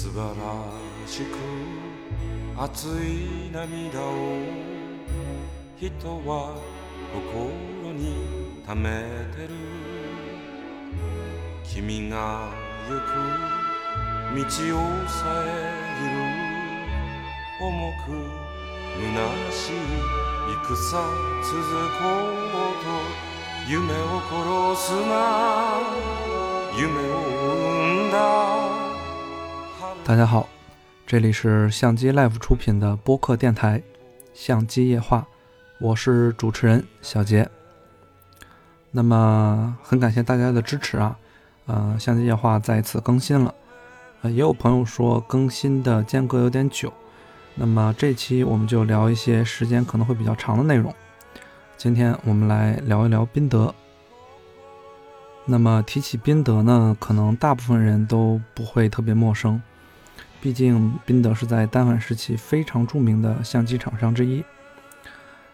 素晴らしく熱い涙を人は心に溜めてる。君が行く道をさえぎる。重く虚しい戦続こうと夢を殺すな。夢を生んだ。大家好，这里是相机 Life 出品的播客电台《相机夜话》，我是主持人小杰。那么很感谢大家的支持啊，呃，相机夜话再一次更新了。呃，也有朋友说更新的间隔有点久，那么这期我们就聊一些时间可能会比较长的内容。今天我们来聊一聊宾得。那么提起宾得呢，可能大部分人都不会特别陌生。毕竟，宾得是在单反时期非常著名的相机厂商之一。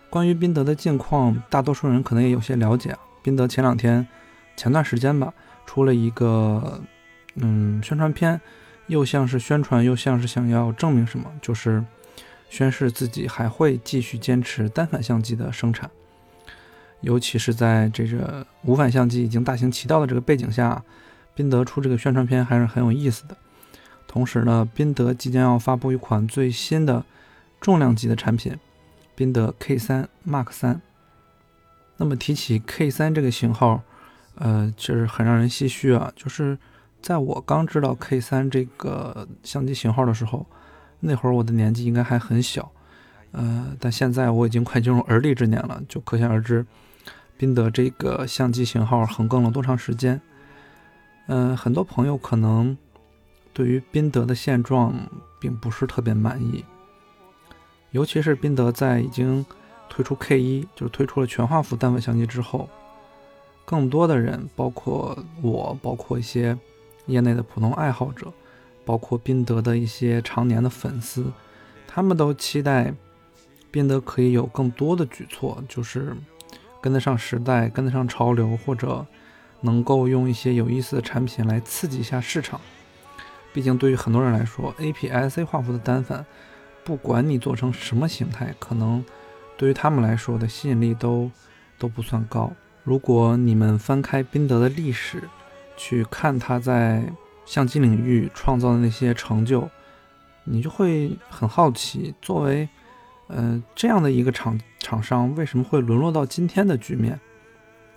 关于宾得的近况，大多数人可能也有些了解。宾得前两天、前段时间吧，出了一个嗯宣传片，又像是宣传，又像是想要证明什么，就是宣示自己还会继续坚持单反相机的生产。尤其是在这个无反相机已经大行其道的这个背景下，宾得出这个宣传片还是很有意思的。同时呢，宾得即将要发布一款最新的重量级的产品，宾得 K3 Mark 三。那么提起 K3 这个型号，呃，就是很让人唏嘘啊。就是在我刚知道 K3 这个相机型号的时候，那会儿我的年纪应该还很小，呃，但现在我已经快进入而立之年了，就可想而知，宾得这个相机型号横亘了多长时间。嗯，很多朋友可能。对于宾得的现状并不是特别满意，尤其是宾得在已经推出 K 一，就是推出了全画幅单反相机之后，更多的人，包括我，包括一些业内的普通爱好者，包括宾得的一些常年的粉丝，他们都期待宾得可以有更多的举措，就是跟得上时代，跟得上潮流，或者能够用一些有意思的产品来刺激一下市场。毕竟，对于很多人来说，APS-C 画幅的单反，不管你做成什么形态，可能对于他们来说的吸引力都都不算高。如果你们翻开宾得的历史，去看他在相机领域创造的那些成就，你就会很好奇，作为呃这样的一个厂厂商，为什么会沦落到今天的局面？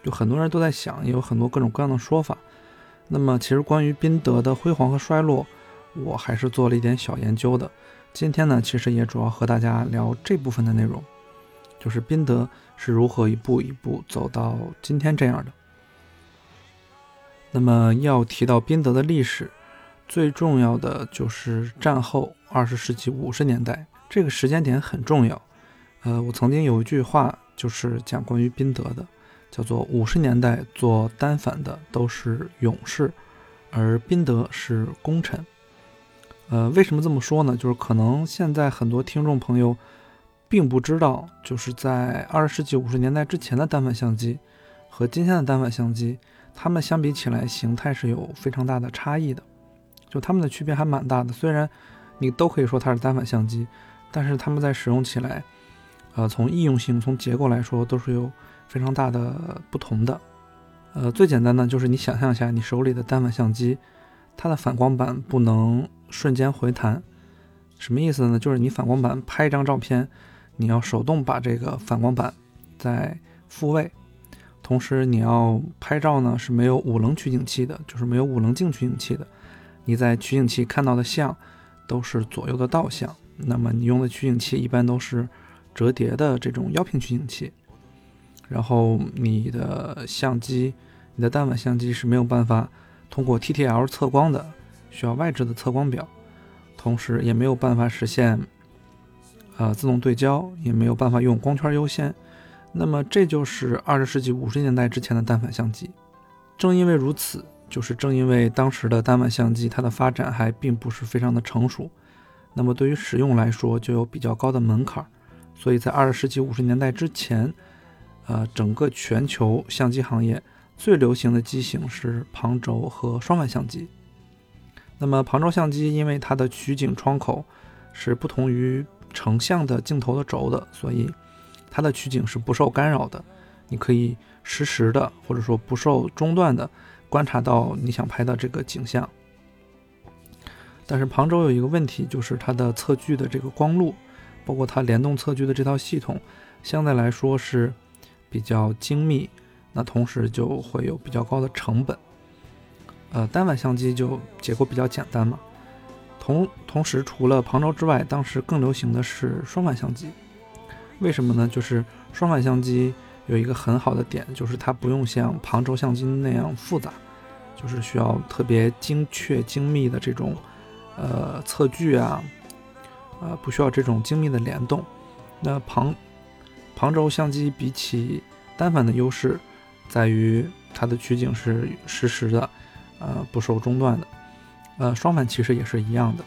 就很多人都在想，也有很多各种各样的说法。那么，其实关于宾得的辉煌和衰落，我还是做了一点小研究的。今天呢，其实也主要和大家聊这部分的内容，就是宾得是如何一步一步走到今天这样的。那么，要提到宾得的历史，最重要的就是战后二十世纪五十年代这个时间点很重要。呃，我曾经有一句话就是讲关于宾得的。叫做五十年代做单反的都是勇士，而宾得是功臣。呃，为什么这么说呢？就是可能现在很多听众朋友并不知道，就是在二十世纪五十年代之前的单反相机和今天的单反相机，它们相比起来形态是有非常大的差异的，就它们的区别还蛮大的。虽然你都可以说它是单反相机，但是它们在使用起来，呃，从易用性、从结构来说都是有。非常大的不同的，呃，最简单的就是你想象一下，你手里的单反相机，它的反光板不能瞬间回弹，什么意思呢？就是你反光板拍一张照片，你要手动把这个反光板再复位，同时你要拍照呢是没有五棱取景器的，就是没有五棱镜取景器的，你在取景器看到的像都是左右的倒像，那么你用的取景器一般都是折叠的这种腰屏取景器。然后你的相机，你的单反相机是没有办法通过 TTL 测光的，需要外置的测光表，同时也没有办法实现，呃，自动对焦，也没有办法用光圈优先。那么这就是二十世纪五十年代之前的单反相机。正因为如此，就是正因为当时的单反相机它的发展还并不是非常的成熟，那么对于使用来说就有比较高的门槛，所以在二十世纪五十年代之前。呃，整个全球相机行业最流行的机型是旁轴和双反相机。那么旁轴相机因为它的取景窗口是不同于成像的镜头的轴的，所以它的取景是不受干扰的。你可以实时的或者说不受中断的观察到你想拍的这个景象。但是旁轴有一个问题，就是它的测距的这个光路，包括它联动测距的这套系统，相对来说是比较精密，那同时就会有比较高的成本。呃，单反相机就结构比较简单嘛。同同时，除了旁轴之外，当时更流行的是双反相机。为什么呢？就是双反相机有一个很好的点，就是它不用像旁轴相机那样复杂，就是需要特别精确精密的这种。呃，测距啊，呃，不需要这种精密的联动。那旁旁轴相机比起单反的优势在于它的取景是实时的，呃，不受中断的。呃，双反其实也是一样的。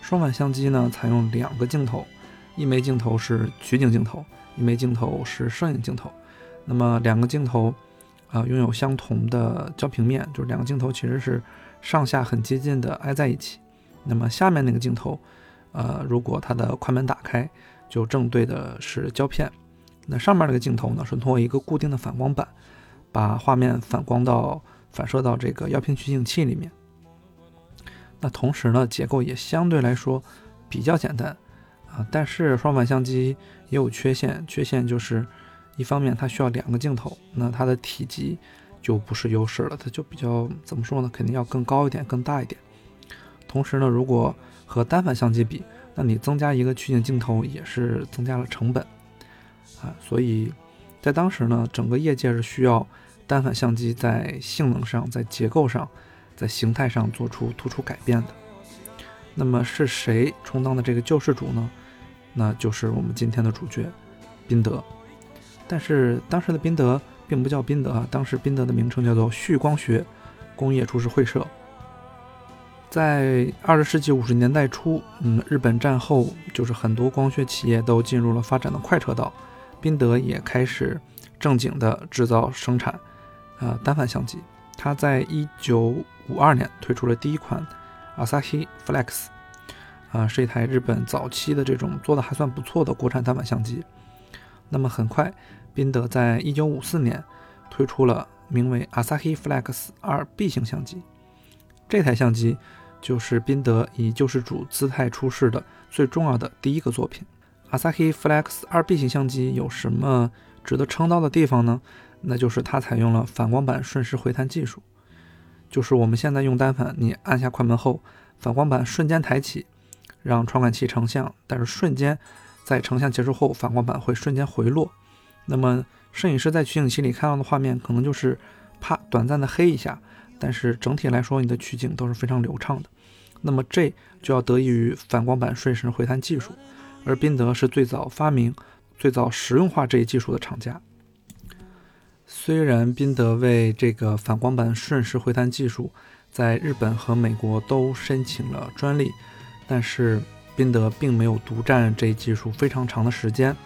双反相机呢，采用两个镜头，一枚镜头是取景镜头，一枚镜头是摄影镜头。那么两个镜头啊，拥有相同的焦平面，就是两个镜头其实是上下很接近的挨在一起。那么下面那个镜头，呃，如果它的快门打开，就正对的是胶片。那上面那个镜头呢，是通过一个固定的反光板，把画面反光到反射到这个药片取景器里面。那同时呢，结构也相对来说比较简单啊。但是双反相机也有缺陷，缺陷就是一方面它需要两个镜头，那它的体积就不是优势了，它就比较怎么说呢？肯定要更高一点，更大一点。同时呢，如果和单反相机比，那你增加一个取景镜头也是增加了成本啊。所以在当时呢，整个业界是需要单反相机在性能上、在结构上、在形态上做出突出改变的。那么是谁充当的这个救世主呢？那就是我们今天的主角宾得。但是当时的宾得并不叫宾得啊，当时宾得的名称叫做旭光学工业株式会社。在二十世纪五十年代初，嗯，日本战后就是很多光学企业都进入了发展的快车道，宾得也开始正经的制造生产，呃，单反相机。他在一九五二年推出了第一款 Asahi Flex，啊，是一台日本早期的这种做的还算不错的国产单反相机。那么很快，宾得在一九五四年推出了名为 Asahi Flex 二 B 型相机，这台相机。就是宾得以救世主姿态出世的最重要的第一个作品。Asahi Flex 二 B 型相机有什么值得称道的地方呢？那就是它采用了反光板瞬时回弹技术。就是我们现在用单反，你按下快门后，反光板瞬间抬起，让传感器成像，但是瞬间在成像结束后，反光板会瞬间回落。那么摄影师在取景器里看到的画面，可能就是啪短暂的黑一下。但是整体来说，你的取景都是非常流畅的。那么这就要得益于反光板瞬时回弹技术，而宾得是最早发明、最早实用化这一技术的厂家。虽然宾得为这个反光板瞬时回弹技术在日本和美国都申请了专利，但是宾得并没有独占这一技术非常长的时间。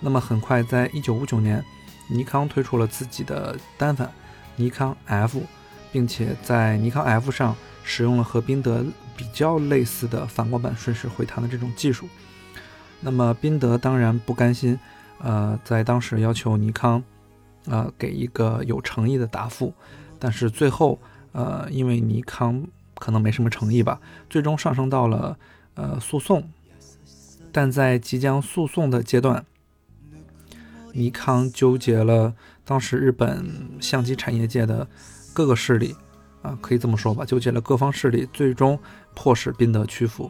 那么很快，在一九五九年，尼康推出了自己的单反尼康 F。并且在尼康 F 上使用了和宾得比较类似的反光板瞬时回弹的这种技术。那么宾得当然不甘心，呃，在当时要求尼康，呃，给一个有诚意的答复。但是最后，呃，因为尼康可能没什么诚意吧，最终上升到了呃诉讼。但在即将诉讼的阶段，尼康纠结了当时日本相机产业界的。各个势力啊，可以这么说吧，纠结了各方势力，最终迫使宾得屈服。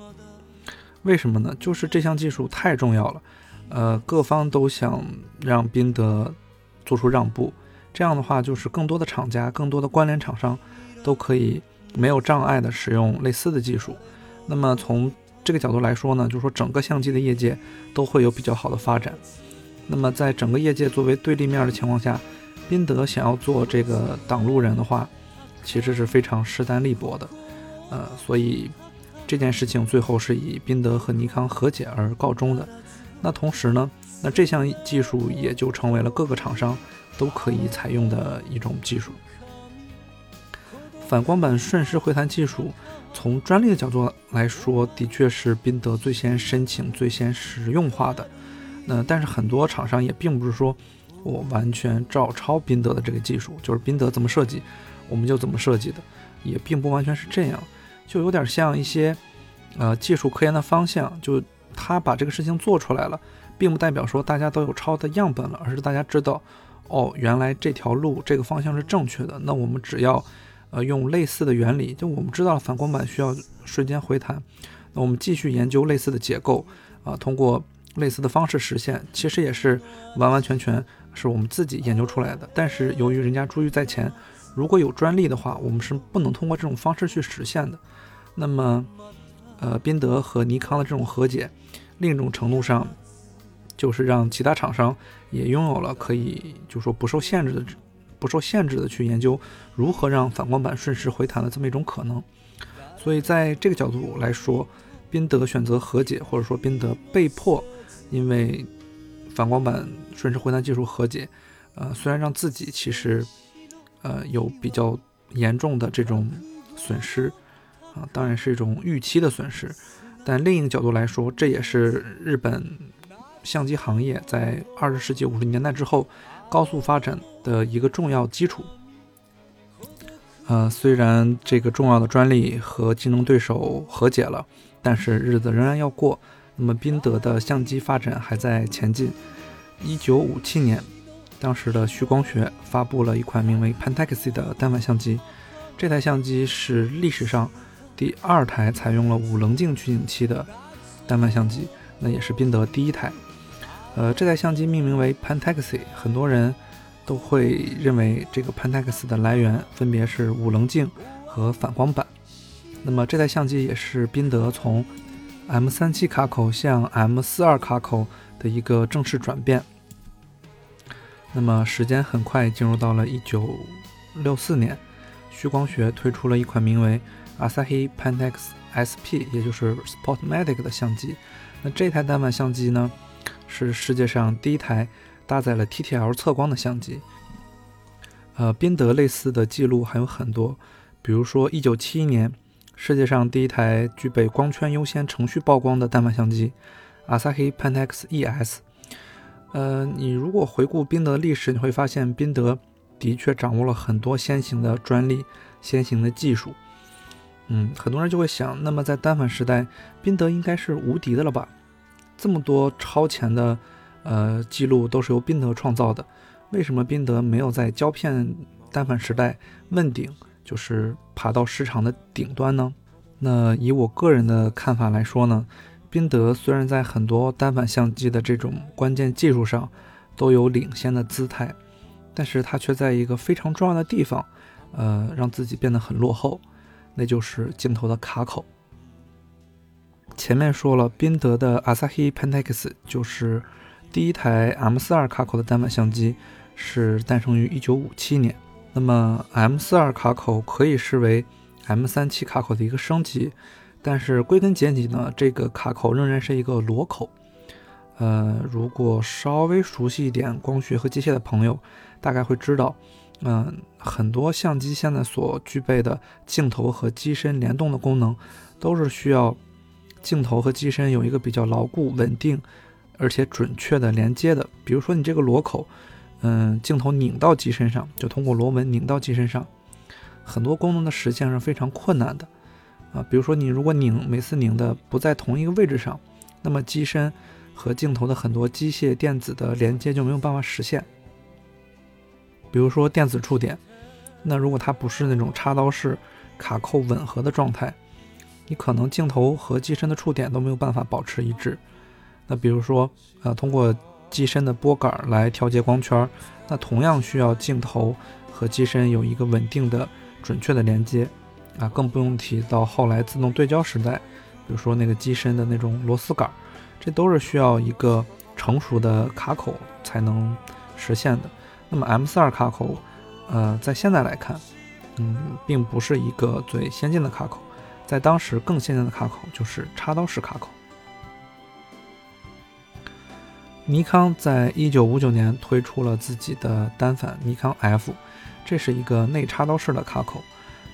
为什么呢？就是这项技术太重要了，呃，各方都想让宾得做出让步。这样的话，就是更多的厂家、更多的关联厂商都可以没有障碍的使用类似的技术。那么从这个角度来说呢，就是说整个相机的业界都会有比较好的发展。那么在整个业界作为对立面的情况下。宾得想要做这个挡路人的话，其实是非常势单力薄的，呃，所以这件事情最后是以宾得和尼康和解而告终的。那同时呢，那这项技术也就成为了各个厂商都可以采用的一种技术。反光板瞬时回弹技术，从专利的角度来说，的确是宾得最先申请、最先实用化的。那但是很多厂商也并不是说我完全照抄宾得的这个技术，就是宾得怎么设计，我们就怎么设计的，也并不完全是这样，就有点像一些呃技术科研的方向，就他把这个事情做出来了，并不代表说大家都有抄的样本了，而是大家知道。哦，原来这条路这个方向是正确的。那我们只要，呃，用类似的原理，就我们知道了反光板需要瞬间回弹，那我们继续研究类似的结构，啊，通过类似的方式实现，其实也是完完全全是我们自己研究出来的。但是由于人家珠玉在前，如果有专利的话，我们是不能通过这种方式去实现的。那么，呃，宾得和尼康的这种和解，另一种程度上。就是让其他厂商也拥有了可以，就说不受限制的、不受限制的去研究如何让反光板瞬时回弹的这么一种可能。所以在这个角度来说，宾得选择和解，或者说宾得被迫因为反光板瞬时回弹技术和解，呃，虽然让自己其实呃有比较严重的这种损失啊，当然是一种预期的损失，但另一个角度来说，这也是日本。相机行业在二十世纪五十年代之后高速发展的一个重要基础。呃，虽然这个重要的专利和竞争对手和解了，但是日子仍然要过。那么宾得的相机发展还在前进。一九五七年，当时的旭光学发布了一款名为 Pentax 的单反相机。这台相机是历史上第二台采用了五棱镜取景器的单反相机，那也是宾得第一台。呃，这台相机命名为 Pentax，很多人都会认为这个 Pentax 的来源分别是五棱镜和反光板。那么这台相机也是宾得从 M37 卡口向 M42 卡口的一个正式转变。那么时间很快进入到了1964年，旭光学推出了一款名为 Asahi Pentax SP，也就是 Sportmatic 的相机。那这台单反相机呢？是世界上第一台搭载了 TTL 测光的相机。呃，宾得类似的记录还有很多，比如说1971年，世界上第一台具备光圈优先程序曝光的单反相机 Asahi Pentax ES。呃，你如果回顾宾得的历史，你会发现宾得的确掌握了很多先行的专利、先行的技术。嗯，很多人就会想，那么在单反时代，宾得应该是无敌的了吧？这么多超前的，呃，记录都是由宾得创造的，为什么宾得没有在胶片单反时代问鼎，就是爬到市场的顶端呢？那以我个人的看法来说呢，宾得虽然在很多单反相机的这种关键技术上都有领先的姿态，但是它却在一个非常重要的地方，呃，让自己变得很落后，那就是镜头的卡口。前面说了，宾得的 Asahi Pentax 就是第一台 M42 卡口的单反相机，是诞生于1957年。那么 M42 卡口可以视为 M37 卡口的一个升级，但是归根结底呢，这个卡口仍然是一个螺口。呃，如果稍微熟悉一点光学和机械的朋友，大概会知道，嗯，很多相机现在所具备的镜头和机身联动的功能，都是需要。镜头和机身有一个比较牢固、稳定，而且准确的连接的。比如说你这个螺口，嗯，镜头拧到机身上，就通过螺纹拧到机身上，很多功能的实现是非常困难的啊。比如说你如果拧每次拧的不在同一个位置上，那么机身和镜头的很多机械电子的连接就没有办法实现。比如说电子触点，那如果它不是那种插刀式卡扣吻合的状态。你可能镜头和机身的触点都没有办法保持一致。那比如说，呃，通过机身的拨杆来调节光圈，那同样需要镜头和机身有一个稳定的、准确的连接。啊，更不用提到后来自动对焦时代，比如说那个机身的那种螺丝杆，这都是需要一个成熟的卡口才能实现的。那么 M42 卡口，呃，在现在来看，嗯，并不是一个最先进的卡口。在当时更先进的卡口就是插刀式卡口。尼康在一九五九年推出了自己的单反尼康 F，这是一个内插刀式的卡口。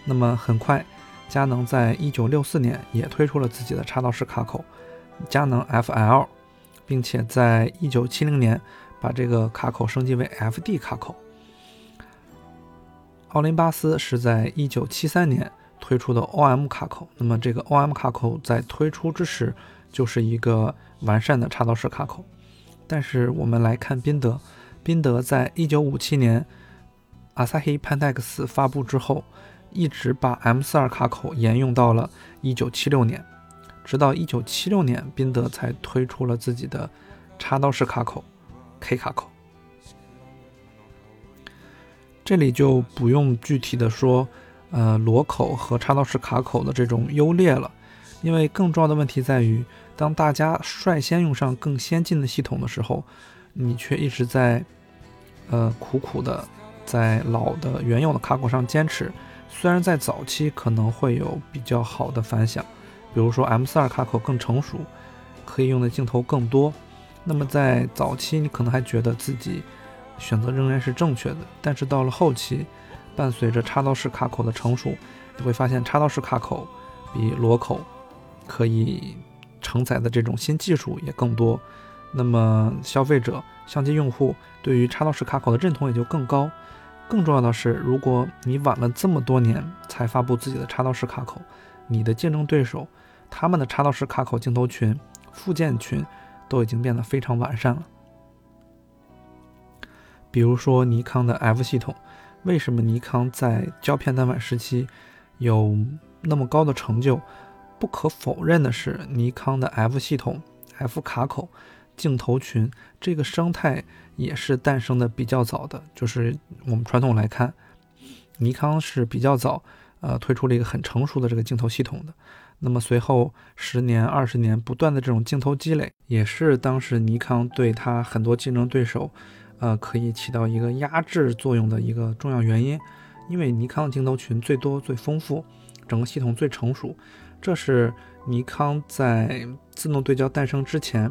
那么很快，佳能在一九六四年也推出了自己的插道式卡口佳能 FL，并且在一九七零年把这个卡口升级为 FD 卡口。奥林巴斯是在一九七三年推出的 OM 卡口，那么这个 OM 卡口在推出之时就是一个完善的插道式卡口。但是我们来看宾得，宾得在一九五七年 Asahi Pentax 发布之后，一直把 M42 卡口沿用到了一九七六年，直到一九七六年，宾得才推出了自己的插刀式卡口 K 卡口。这里就不用具体的说，呃，螺口和插刀式卡口的这种优劣了，因为更重要的问题在于，当大家率先用上更先进的系统的时候，你却一直在，呃，苦苦的在老的原有的卡口上坚持。虽然在早期可能会有比较好的反响，比如说 M42 卡口更成熟，可以用的镜头更多，那么在早期你可能还觉得自己。选择仍然是正确的，但是到了后期，伴随着插刀式卡口的成熟，你会发现插刀式卡口比螺口可以承载的这种新技术也更多。那么消费者、相机用户对于插刀式卡口的认同也就更高。更重要的是，如果你晚了这么多年才发布自己的插刀式卡口，你的竞争对手他们的插刀式卡口镜头群、附件群都已经变得非常完善了。比如说尼康的 F 系统，为什么尼康在胶片单反时期有那么高的成就？不可否认的是，尼康的 F 系统、F 卡口、镜头群这个生态也是诞生的比较早的。就是我们传统来看，尼康是比较早，呃，推出了一个很成熟的这个镜头系统的。那么随后十年、二十年不断的这种镜头积累，也是当时尼康对它很多竞争对手。呃，可以起到一个压制作用的一个重要原因，因为尼康的镜头群最多、最丰富，整个系统最成熟，这是尼康在自动对焦诞生之前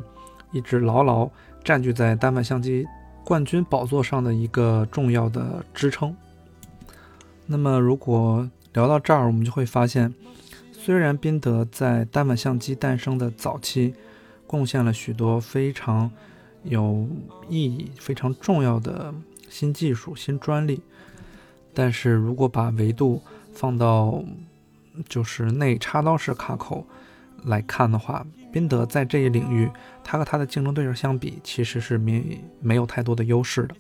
一直牢牢占据在单反相机冠军宝座上的一个重要的支撑。那么，如果聊到这儿，我们就会发现，虽然宾得在单反相机诞生的早期贡献了许多非常。有意义非常重要的新技术、新专利，但是如果把维度放到就是内插刀式卡口来看的话，宾得在这一领域，它和它的竞争对手相比，其实是没没有太多的优势的。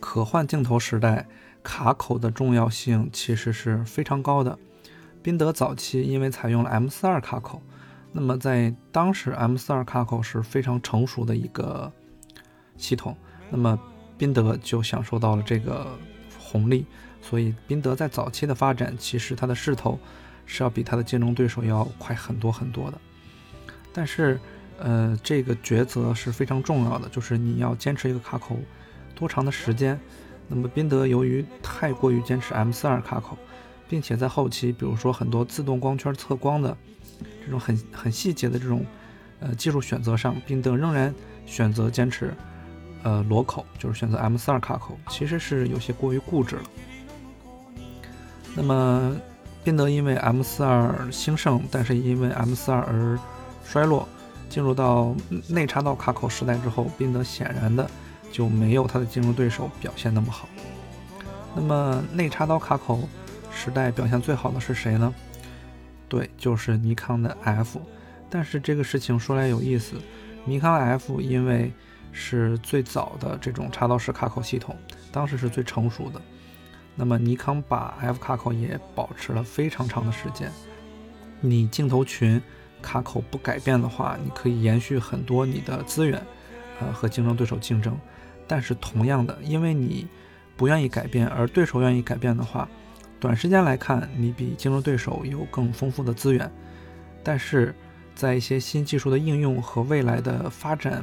可换镜头时代，卡口的重要性其实是非常高的。宾得早期因为采用了 M42 卡口，那么在当时 M42 卡口是非常成熟的一个。系统，那么宾得就享受到了这个红利，所以宾得在早期的发展，其实它的势头是要比它的竞争对手要快很多很多的。但是，呃，这个抉择是非常重要的，就是你要坚持一个卡口多长的时间。那么宾得由于太过于坚持 M42 卡口，并且在后期，比如说很多自动光圈测光的这种很很细节的这种呃技术选择上，宾得仍然选择坚持。呃，螺口就是选择 M42 卡口，其实是有些过于固执了。那么，宾得因为 M42 兴盛，但是因为 M42 而衰落，进入到内插刀卡口时代之后，宾得显然的就没有它的竞争对手表现那么好。那么，内插刀卡口时代表现最好的是谁呢？对，就是尼康的 F。但是这个事情说来有意思，尼康 F 因为是最早的这种插刀式卡口系统，当时是最成熟的。那么尼康把 F 卡口也保持了非常长的时间。你镜头群卡口不改变的话，你可以延续很多你的资源，呃，和竞争对手竞争。但是同样的，因为你不愿意改变，而对手愿意改变的话，短时间来看，你比竞争对手有更丰富的资源。但是在一些新技术的应用和未来的发展。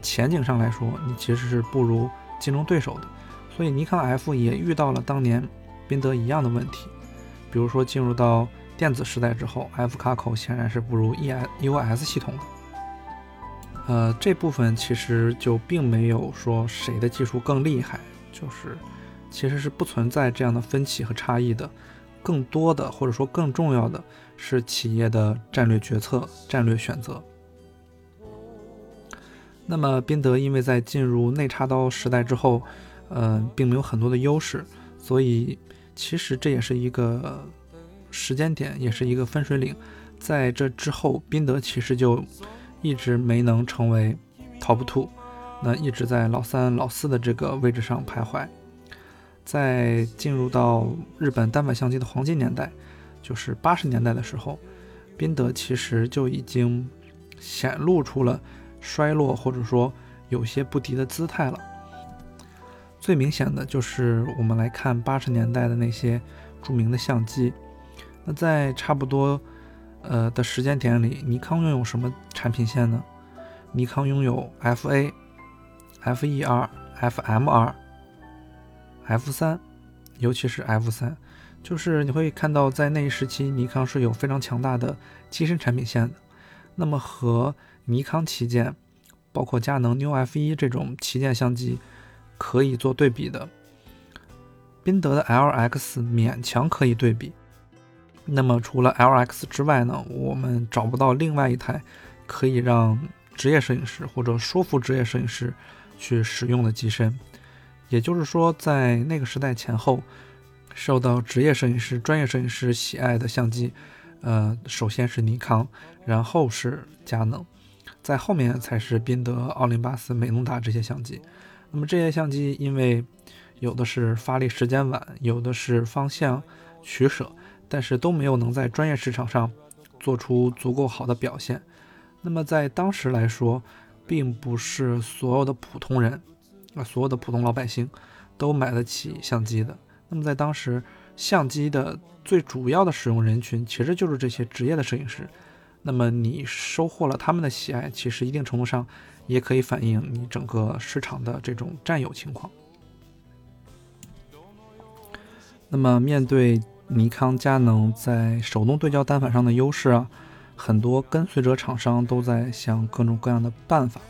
前景上来说，你其实是不如竞争对手的，所以尼康 F 也遇到了当年宾得一样的问题。比如说进入到电子时代之后，F 卡口显然是不如 E S U S 系统的。呃，这部分其实就并没有说谁的技术更厉害，就是其实是不存在这样的分歧和差异的。更多的或者说更重要的是企业的战略决策、战略选择。那么宾得因为在进入内插刀时代之后，呃，并没有很多的优势，所以其实这也是一个时间点，也是一个分水岭。在这之后，宾得其实就一直没能成为 top two，那一直在老三、老四的这个位置上徘徊。在进入到日本单反相机的黄金年代，就是八十年代的时候，宾得其实就已经显露出了衰落或者说有些不敌的姿态了。最明显的就是我们来看八十年代的那些著名的相机，那在差不多呃的时间点里，尼康拥有什么产品线呢？尼康拥有 F-A、F-E-R、F-M-R。F 三，尤其是 F 三，就是你会看到，在那一时期，尼康是有非常强大的机身产品线的。那么和尼康旗舰，包括佳能 New F 一这种旗舰相机可以做对比的，宾得的 LX 勉强可以对比。那么除了 LX 之外呢，我们找不到另外一台可以让职业摄影师或者说服职业摄影师去使用的机身。也就是说，在那个时代前后，受到职业摄影师、专业摄影师喜爱的相机，呃，首先是尼康，然后是佳能，在后面才是宾得、奥林巴斯、美能达这些相机。那么这些相机，因为有的是发力时间晚，有的是方向取舍，但是都没有能在专业市场上做出足够好的表现。那么在当时来说，并不是所有的普通人。啊，所有的普通老百姓都买得起相机的。那么在当时，相机的最主要的使用人群其实就是这些职业的摄影师。那么你收获了他们的喜爱，其实一定程度上也可以反映你整个市场的这种占有情况。那么面对尼康、佳能在手动对焦单反上的优势啊，很多跟随者厂商都在想各种各样的办法。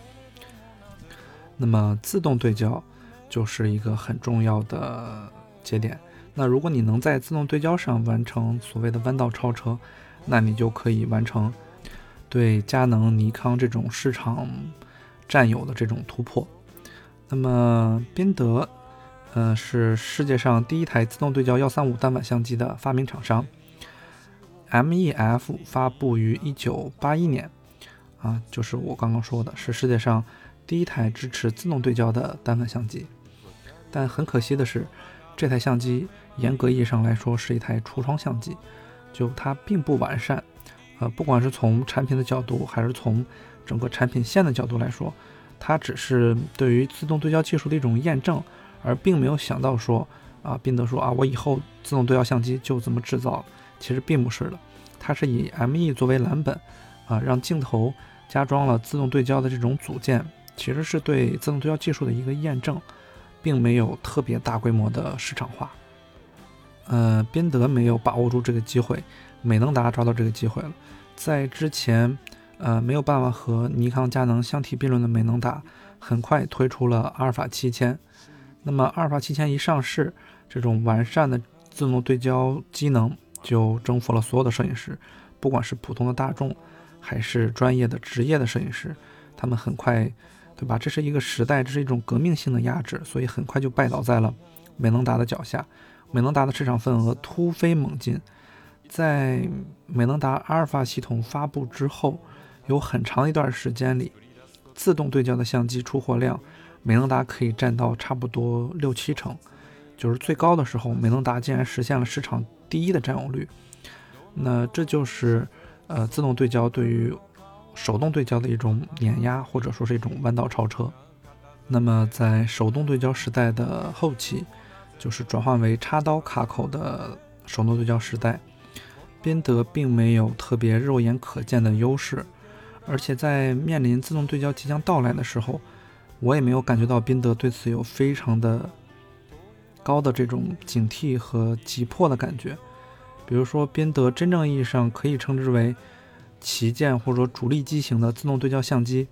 那么自动对焦就是一个很重要的节点。那如果你能在自动对焦上完成所谓的弯道超车，那你就可以完成对佳能、尼康这种市场占有的这种突破。那么宾得，呃，是世界上第一台自动对焦幺三五单反相机的发明厂商。MEF 发布于一九八一年，啊，就是我刚刚说的，是世界上。第一台支持自动对焦的单反相机，但很可惜的是，这台相机严格意义上来说是一台橱窗相机，就它并不完善。呃，不管是从产品的角度，还是从整个产品线的角度来说，它只是对于自动对焦技术的一种验证，而并没有想到说啊，宾得说啊，我以后自动对焦相机就这么制造。其实并不是的，它是以 ME 作为蓝本，啊，让镜头加装了自动对焦的这种组件。其实是对自动对焦技术的一个验证，并没有特别大规模的市场化。呃，宾得没有把握住这个机会，美能达抓到这个机会了。在之前，呃，没有办法和尼康、佳能相提并论的美能达，很快推出了阿尔法七千。那么阿尔法七千一上市，这种完善的自动对焦机能就征服了所有的摄影师，不管是普通的大众，还是专业的职业的摄影师，他们很快。对吧？这是一个时代，这是一种革命性的压制，所以很快就拜倒在了美能达的脚下。美能达的市场份额突飞猛进，在美能达阿尔法系统发布之后，有很长一段时间里，自动对焦的相机出货量，美能达可以占到差不多六七成，就是最高的时候，美能达竟然实现了市场第一的占有率。那这就是呃，自动对焦对于。手动对焦的一种碾压，或者说是一种弯道超车。那么，在手动对焦时代的后期，就是转换为插刀卡口的手动对焦时代，宾得并没有特别肉眼可见的优势，而且在面临自动对焦即将到来的时候，我也没有感觉到宾得对此有非常的高的这种警惕和急迫的感觉。比如说，宾得真正意义上可以称之为。旗舰或者说主力机型的自动对焦相机，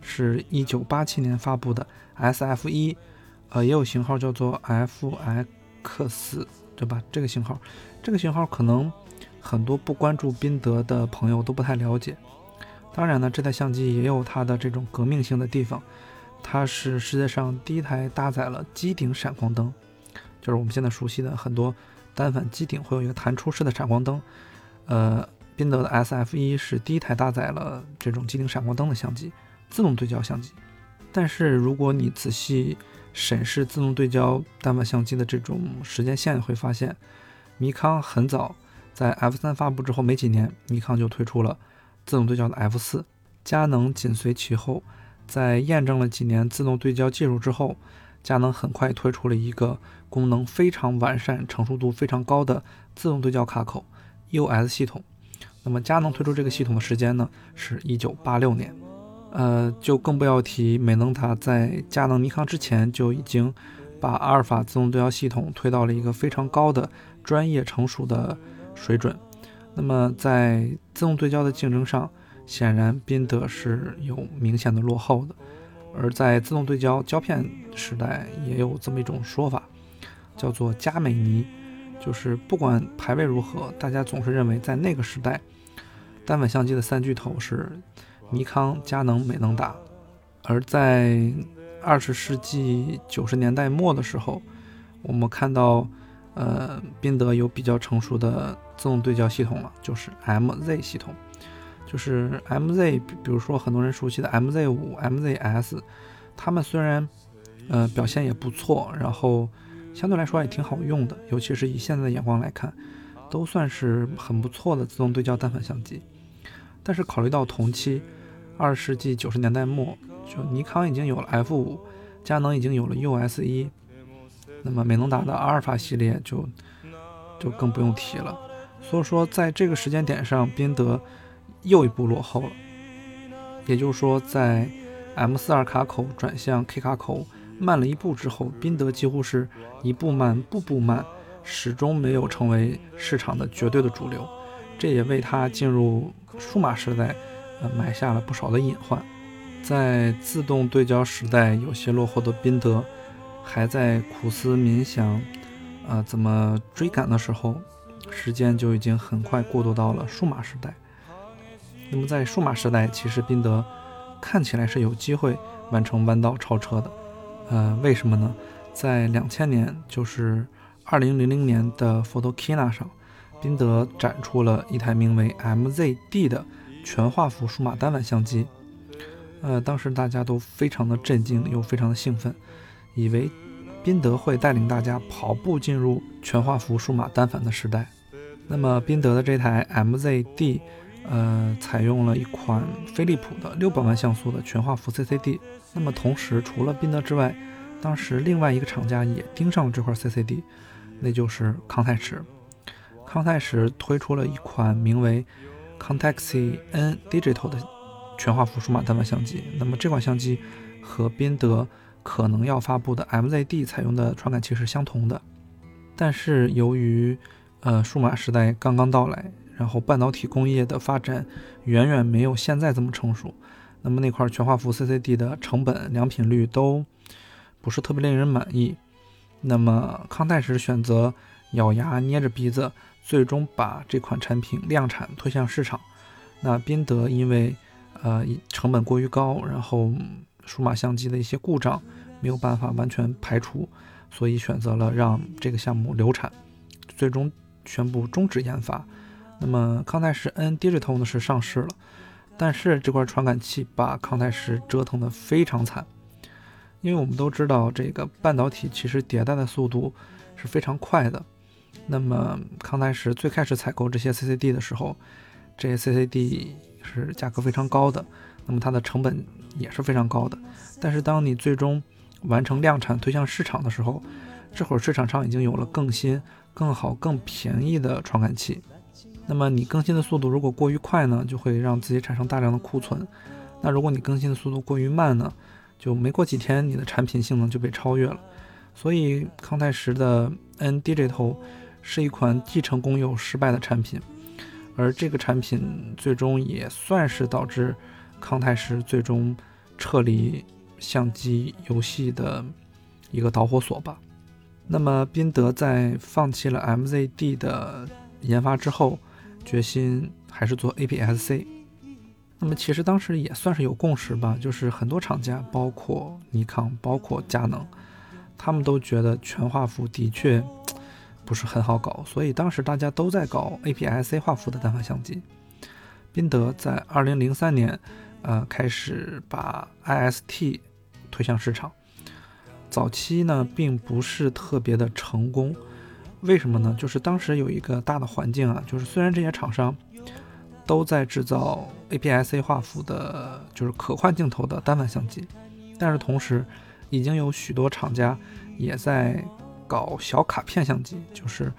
是一九八七年发布的 S F 一，呃，也有型号叫做 F X，对吧？这个型号，这个型号可能很多不关注宾得的朋友都不太了解。当然呢，这台相机也有它的这种革命性的地方，它是世界上第一台搭载了机顶闪光灯，就是我们现在熟悉的很多单反机顶会有一个弹出式的闪光灯。呃，宾得的 SF 一是第一台搭载了这种机顶闪光灯的相机，自动对焦相机。但是如果你仔细审视自动对焦单反相机的这种时间线，会发现，尼康很早在 F 三发布之后没几年，尼康就推出了。自动对焦的 F 四，佳能紧随其后，在验证了几年自动对焦技术之后，佳能很快推出了一个功能非常完善、成熟度非常高的自动对焦卡口 EOS 系统。那么佳能推出这个系统的时间呢，是一九八六年。呃，就更不要提美能达在佳能、尼康之前就已经把阿尔法自动对焦系统推到了一个非常高的专业成熟的水准。那么在自动对焦的竞争上，显然宾得是有明显的落后的。而在自动对焦胶片时代，也有这么一种说法，叫做佳美尼，就是不管排位如何，大家总是认为在那个时代，单反相机的三巨头是尼康、佳能、美能达。而在二十世纪九十年代末的时候，我们看到。呃，宾得有比较成熟的自动对焦系统了，就是 MZ 系统，就是 MZ，比如说很多人熟悉的 MZ 五、MZS，它们虽然呃表现也不错，然后相对来说也挺好用的，尤其是以现在的眼光来看，都算是很不错的自动对焦单反相机。但是考虑到同期二十世纪九十年代末，就尼康已经有了 F 五，佳能已经有了 US 一。那么美能达的阿尔法系列就就更不用提了，所以说在这个时间点上，宾得又一步落后了。也就是说，在 M 四二卡口转向 K 卡口慢了一步之后，宾得几乎是一步慢，步步慢，始终没有成为市场的绝对的主流。这也为他进入数码时代，呃，埋下了不少的隐患。在自动对焦时代有些落后的宾得。还在苦思冥想，呃，怎么追赶的时候，时间就已经很快过渡到了数码时代。那么在数码时代，其实宾得看起来是有机会完成弯道超车的。呃，为什么呢？在两千年，就是二零零零年的 Photokina 上，宾得展出了一台名为 MZD 的全画幅数码单反相机。呃，当时大家都非常的震惊，又非常的兴奋。以为宾得会带领大家跑步进入全画幅数码单反的时代。那么宾得的这台 MZD，呃，采用了一款飞利浦的六百万像素的全画幅 CCD。那么同时，除了宾得之外，当时另外一个厂家也盯上了这块 CCD，那就是康泰时。康泰时推出了一款名为 Contaxi N Digital 的全画幅数码单反相机。那么这款相机和宾得。可能要发布的 MZD 采用的传感器是相同的，但是由于呃数码时代刚刚到来，然后半导体工业的发展远远没有现在这么成熟，那么那块全画幅 CCD 的成本良品率都不是特别令人满意。那么康泰时选择咬牙捏着鼻子，最终把这款产品量产推向市场。那宾得因为呃成本过于高，然后。数码相机的一些故障没有办法完全排除，所以选择了让这个项目流产，最终宣布终止研发。那么康泰时 N Digital 呢是上市了，但是这块传感器把康泰时折腾得非常惨，因为我们都知道这个半导体其实迭代的速度是非常快的。那么康泰时最开始采购这些 CCD 的时候，这些 CCD 是价格非常高的。那么它的成本也是非常高的，但是当你最终完成量产推向市场的时候，这会儿市场上已经有了更新、更好、更便宜的传感器。那么你更新的速度如果过于快呢，就会让自己产生大量的库存；那如果你更新的速度过于慢呢，就没过几天你的产品性能就被超越了。所以康泰时的 N Digital 是一款既成功又失败的产品，而这个产品最终也算是导致。康泰时最终撤离相机游戏的一个导火索吧。那么宾得在放弃了 MZD 的研发之后，决心还是做 APS-C。那么其实当时也算是有共识吧，就是很多厂家，包括尼康、包括佳能，他们都觉得全画幅的确不是很好搞，所以当时大家都在搞 APS-C 画幅的单反相机。宾得在2003年，呃，开始把 IST 推向市场。早期呢，并不是特别的成功，为什么呢？就是当时有一个大的环境啊，就是虽然这些厂商都在制造 APS-C 画幅的，就是可换镜头的单反相机，但是同时已经有许多厂家也在搞小卡片相机，就是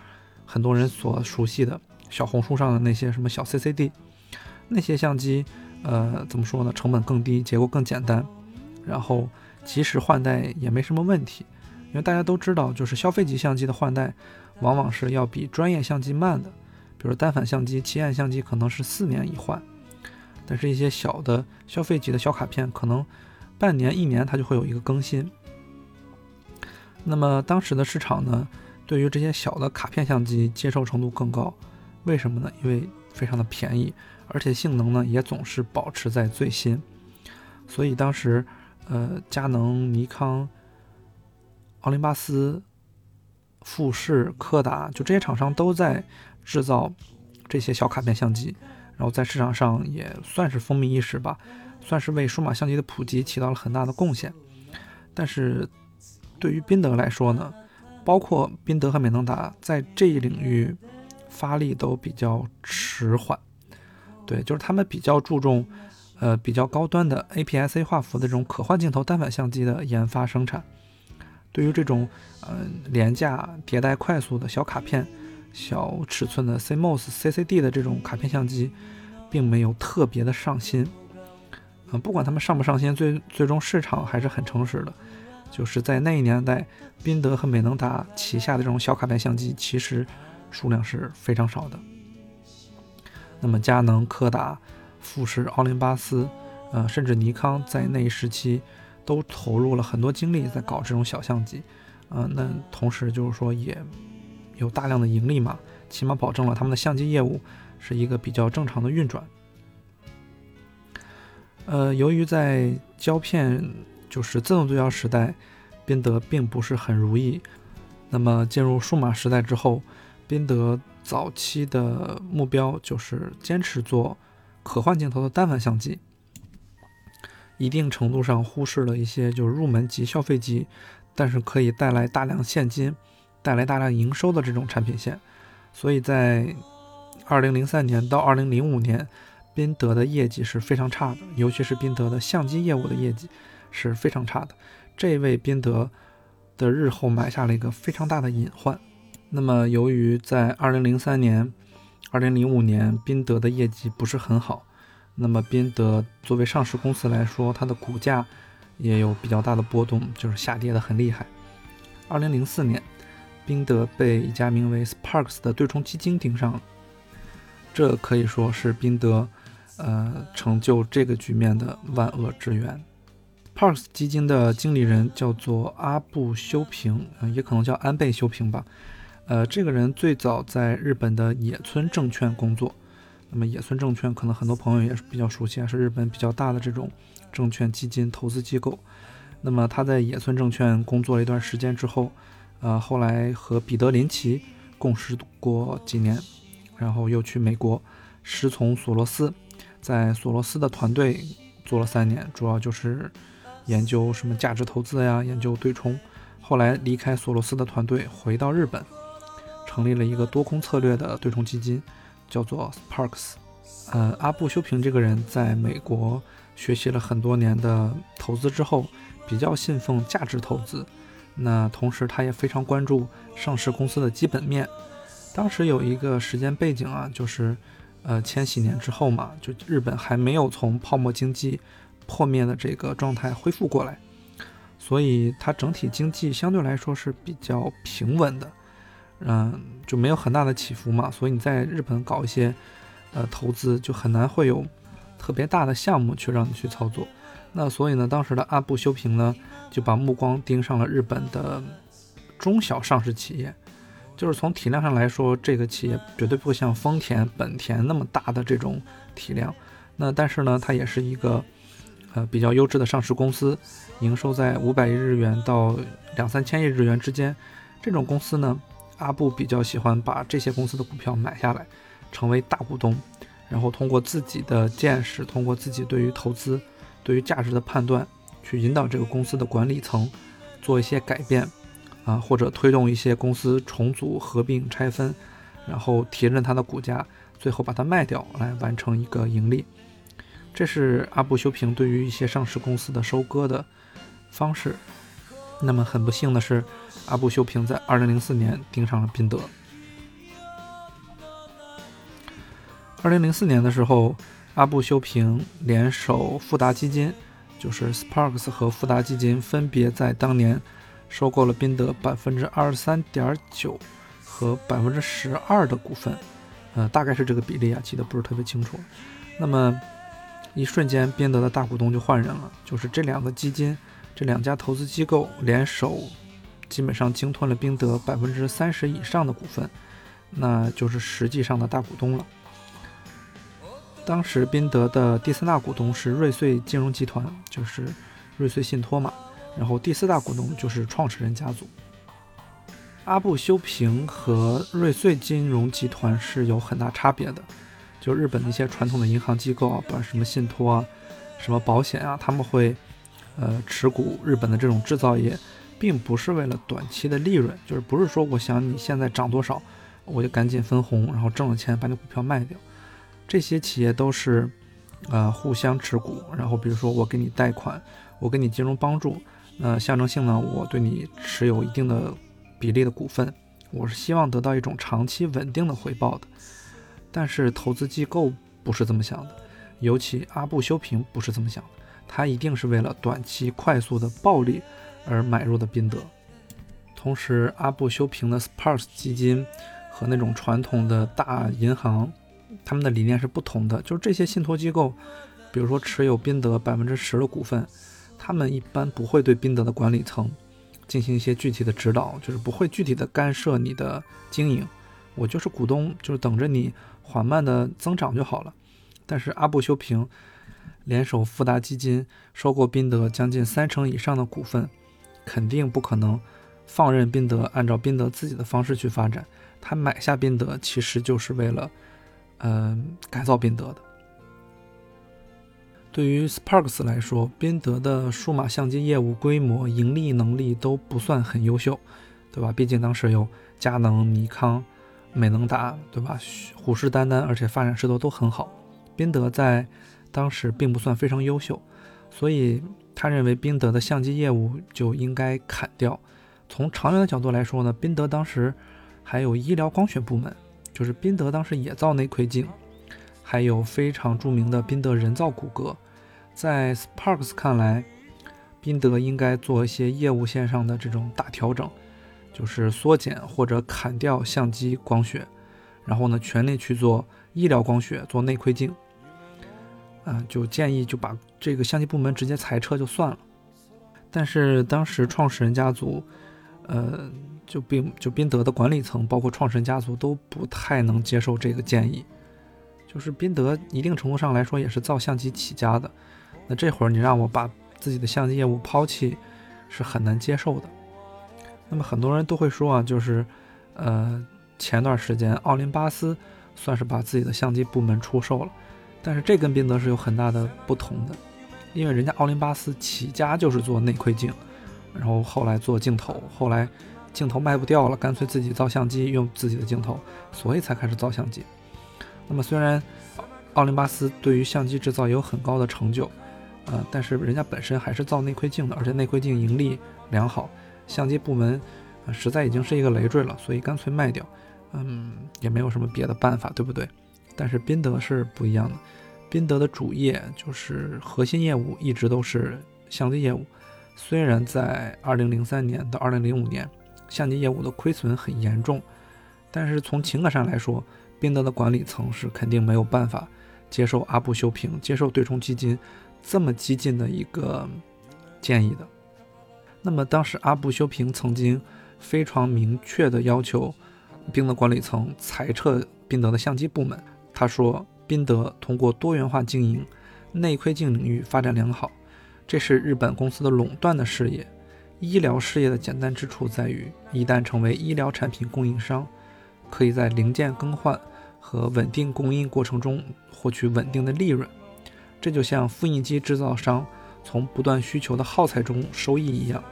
很多人所熟悉的小红书上的那些什么小 CCD，那些相机，呃，怎么说呢？成本更低，结构更简单，然后。即使换代也没什么问题，因为大家都知道，就是消费级相机的换代往往是要比专业相机慢的。比如单反相机、奇眼相机可能是四年一换，但是一些小的消费级的小卡片，可能半年、一年它就会有一个更新。那么当时的市场呢，对于这些小的卡片相机接受程度更高，为什么呢？因为非常的便宜，而且性能呢也总是保持在最新，所以当时。呃，佳能、尼康、奥林巴斯、富士、柯达，就这些厂商都在制造这些小卡片相机，然后在市场上也算是风靡一时吧，算是为数码相机的普及起到了很大的贡献。但是对于宾得来说呢，包括宾得和美能达在这一领域发力都比较迟缓，对，就是他们比较注重。呃，比较高端的 APS-C 画幅的这种可换镜头单反相机的研发生产，对于这种呃廉价迭代快速的小卡片、小尺寸的 CMOS、CCD 的这种卡片相机，并没有特别的上心。嗯，不管他们上不上心，最最终市场还是很诚实的，就是在那一年代，宾得和美能达旗下的这种小卡片相机，其实数量是非常少的。那么佳能、柯达。富士、奥林巴斯，呃，甚至尼康在那一时期都投入了很多精力在搞这种小相机，呃，那同时就是说也有大量的盈利嘛，起码保证了他们的相机业务是一个比较正常的运转。呃，由于在胶片就是自动对焦时代，宾得并不是很如意，那么进入数码时代之后，宾得早期的目标就是坚持做。可换镜头的单反相机，一定程度上忽视了一些就是入门级、消费级，但是可以带来大量现金、带来大量营收的这种产品线。所以在二零零三年到二零零五年，宾得的业绩是非常差的，尤其是宾得的相机业务的业绩是非常差的，这为宾得的日后埋下了一个非常大的隐患。那么，由于在二零零三年。二零零五年，宾得的业绩不是很好。那么，宾得作为上市公司来说，它的股价也有比较大的波动，就是下跌的很厉害。二零零四年，宾得被一家名为 Sparks 的对冲基金盯上了，这可以说是宾得呃成就这个局面的万恶之源。Sparks 基金的经理人叫做阿布修平，也可能叫安倍修平吧。呃，这个人最早在日本的野村证券工作。那么，野村证券可能很多朋友也是比较熟悉啊，是日本比较大的这种证券基金投资机构。那么，他在野村证券工作了一段时间之后，呃，后来和彼得林奇共事过几年，然后又去美国师从索罗斯，在索罗斯的团队做了三年，主要就是研究什么价值投资呀，研究对冲。后来离开索罗斯的团队，回到日本。成立了一个多空策略的对冲基金，叫做 Sparks。呃，阿布修平这个人在美国学习了很多年的投资之后，比较信奉价值投资。那同时他也非常关注上市公司的基本面。当时有一个时间背景啊，就是呃千禧年之后嘛，就日本还没有从泡沫经济破灭的这个状态恢复过来，所以它整体经济相对来说是比较平稳的。嗯，就没有很大的起伏嘛，所以你在日本搞一些，呃，投资就很难会有特别大的项目去让你去操作。那所以呢，当时的阿布修平呢就把目光盯上了日本的中小上市企业，就是从体量上来说，这个企业绝对不会像丰田、本田那么大的这种体量。那但是呢，它也是一个呃比较优质的上市公司，营收在五百亿日元到两三千亿日元之间。这种公司呢，阿布比较喜欢把这些公司的股票买下来，成为大股东，然后通过自己的见识，通过自己对于投资、对于价值的判断，去引导这个公司的管理层做一些改变，啊，或者推动一些公司重组、合并、拆分，然后提振它的股价，最后把它卖掉，来完成一个盈利。这是阿布修平对于一些上市公司的收割的方式。那么很不幸的是，阿布修平在二零零四年盯上了宾得。二零零四年的时候，阿布修平联手富达基金，就是 Sparks 和富达基金分别在当年收购了宾得百分之二十三点九和百分之十二的股份，呃，大概是这个比例啊，记得不是特别清楚。那么一瞬间，宾得的大股东就换人了，就是这两个基金。这两家投资机构联手，基本上鲸吞了宾得百分之三十以上的股份，那就是实际上的大股东了。当时宾得的第三大股东是瑞穗金融集团，就是瑞穗信托嘛。然后第四大股东就是创始人家族。阿布修平和瑞穗金融集团是有很大差别的，就日本的一些传统的银行机构啊，不管什么信托啊，什么保险啊，他们会。呃，持股日本的这种制造业，并不是为了短期的利润，就是不是说我想你现在涨多少，我就赶紧分红，然后挣了钱把你股票卖掉。这些企业都是，呃，互相持股，然后比如说我给你贷款，我给你金融帮助，那象征性呢，我对你持有一定的比例的股份，我是希望得到一种长期稳定的回报的。但是投资机构不是这么想的，尤其阿布修平不是这么想的。他一定是为了短期快速的暴利而买入的宾得。同时，阿布修平的 spars 基金和那种传统的大银行，他们的理念是不同的。就是这些信托机构，比如说持有宾得百分之十的股份，他们一般不会对宾得的管理层进行一些具体的指导，就是不会具体的干涉你的经营。我就是股东，就是等着你缓慢的增长就好了。但是阿布修平。联手富达基金收购宾得将近三成以上的股份，肯定不可能放任宾得按照宾得自己的方式去发展。他买下宾得其实就是为了，嗯，改造宾得的。对于 Sparks 来说，宾得的数码相机业务规模、盈利能力都不算很优秀，对吧？毕竟当时有佳能、尼康、美能达，对吧？虎视眈眈，而且发展势头都很好。宾得在当时并不算非常优秀，所以他认为宾得的相机业务就应该砍掉。从长远的角度来说呢，宾得当时还有医疗光学部门，就是宾得当时也造内窥镜，还有非常著名的宾得人造骨骼。在 Sparks 看来，宾得应该做一些业务线上的这种大调整，就是缩减或者砍掉相机光学，然后呢，全力去做医疗光学，做内窥镜。啊，就建议就把这个相机部门直接裁撤就算了。但是当时创始人家族，呃，就并就宾得的管理层，包括创始人家族都不太能接受这个建议。就是宾得一定程度上来说也是造相机起家的，那这会儿你让我把自己的相机业务抛弃，是很难接受的。那么很多人都会说啊，就是呃，前段时间奥林巴斯算是把自己的相机部门出售了。但是这跟宾得是有很大的不同的，因为人家奥林巴斯起家就是做内窥镜，然后后来做镜头，后来镜头卖不掉了，干脆自己造相机，用自己的镜头，所以才开始造相机。那么虽然奥林巴斯对于相机制造也有很高的成就，呃，但是人家本身还是造内窥镜的，而且内窥镜盈利良好，相机部门实在已经是一个累赘了，所以干脆卖掉，嗯，也没有什么别的办法，对不对？但是宾得是不一样的，宾得的主业就是核心业务一直都是相机业务。虽然在2003年到2005年，相机业务的亏损很严重，但是从情感上来说，宾得的管理层是肯定没有办法接受阿布修平、接受对冲基金这么激进的一个建议的。那么当时阿布修平曾经非常明确的要求宾得管理层裁撤宾得的相机部门。他说，宾得通过多元化经营，内窥镜领域发展良好，这是日本公司的垄断的事业。医疗事业的简单之处在于，一旦成为医疗产品供应商，可以在零件更换和稳定供应过程中获取稳定的利润。这就像复印机制造商从不断需求的耗材中收益一样。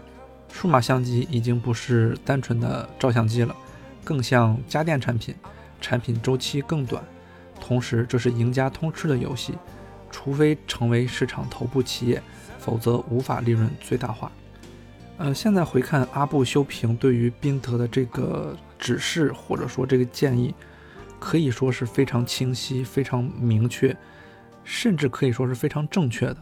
数码相机已经不是单纯的照相机了，更像家电产品，产品周期更短。同时，这是赢家通吃的游戏，除非成为市场头部企业，否则无法利润最大化。呃，现在回看阿布修平对于宾得的这个指示或者说这个建议，可以说是非常清晰、非常明确，甚至可以说是非常正确的。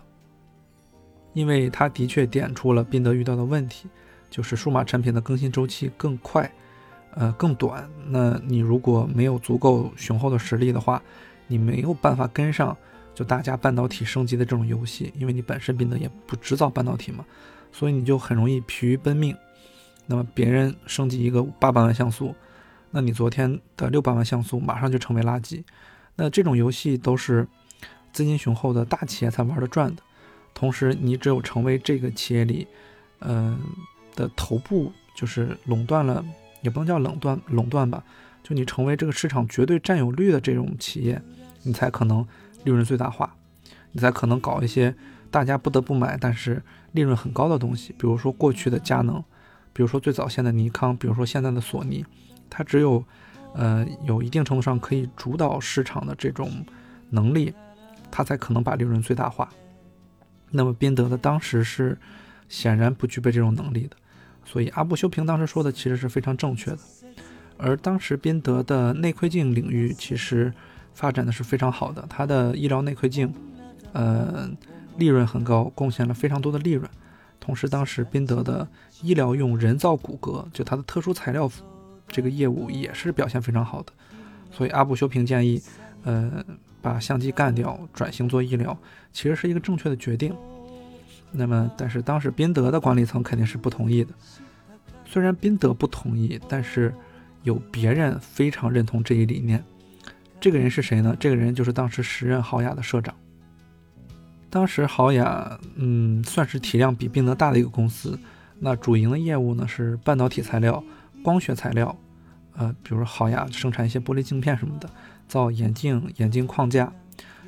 因为他的确点出了宾得遇到的问题，就是数码产品的更新周期更快，呃更短。那你如果没有足够雄厚的实力的话，你没有办法跟上就大家半导体升级的这种游戏，因为你本身宾得也不制造半导体嘛。所以你就很容易疲于奔命。那么别人升级一个八百万像素，那你昨天的六百万像素马上就成为垃圾。那这种游戏都是资金雄厚的大企业才玩得转的。同时，你只有成为这个企业里，嗯的头部，就是垄断了，也不能叫垄断垄断吧，就你成为这个市场绝对占有率的这种企业，你才可能利润最大化，你才可能搞一些。大家不得不买，但是利润很高的东西，比如说过去的佳能，比如说最早现的尼康，比如说现在的索尼，它只有，呃，有一定程度上可以主导市场的这种能力，它才可能把利润最大化。那么宾得的当时是显然不具备这种能力的，所以阿布修平当时说的其实是非常正确的。而当时宾得的内窥镜领域其实发展的是非常好的，它的医疗内窥镜，呃。利润很高，贡献了非常多的利润。同时，当时宾得的医疗用人造骨骼，就它的特殊材料这个业务也是表现非常好的。所以阿布修平建议，呃，把相机干掉，转型做医疗，其实是一个正确的决定。那么，但是当时宾得的管理层肯定是不同意的。虽然宾得不同意，但是有别人非常认同这一理念。这个人是谁呢？这个人就是当时时任豪雅的社长。当时豪雅，嗯，算是体量比宾得大的一个公司。那主营的业务呢是半导体材料、光学材料，呃，比如豪雅生产一些玻璃镜片什么的，造眼镜、眼镜框架。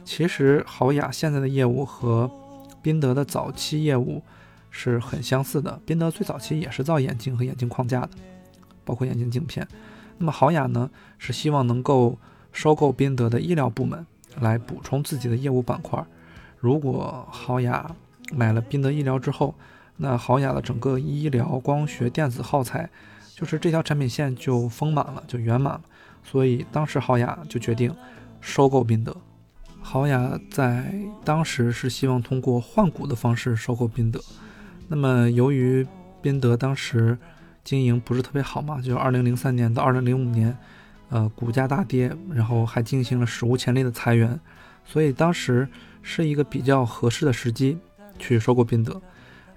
其实豪雅现在的业务和宾得的早期业务是很相似的。宾得最早期也是造眼镜和眼镜框架的，包括眼镜镜片。那么豪雅呢，是希望能够收购宾得的医疗部门，来补充自己的业务板块。如果豪雅买了宾得医疗之后，那豪雅的整个医疗、光学、电子耗材，就是这条产品线就丰满了，就圆满了。所以当时豪雅就决定收购宾得。豪雅在当时是希望通过换股的方式收购宾得。那么由于宾得当时经营不是特别好嘛，就二零零三年到二零零五年，呃，股价大跌，然后还进行了史无前例的裁员，所以当时。是一个比较合适的时机去收购宾得，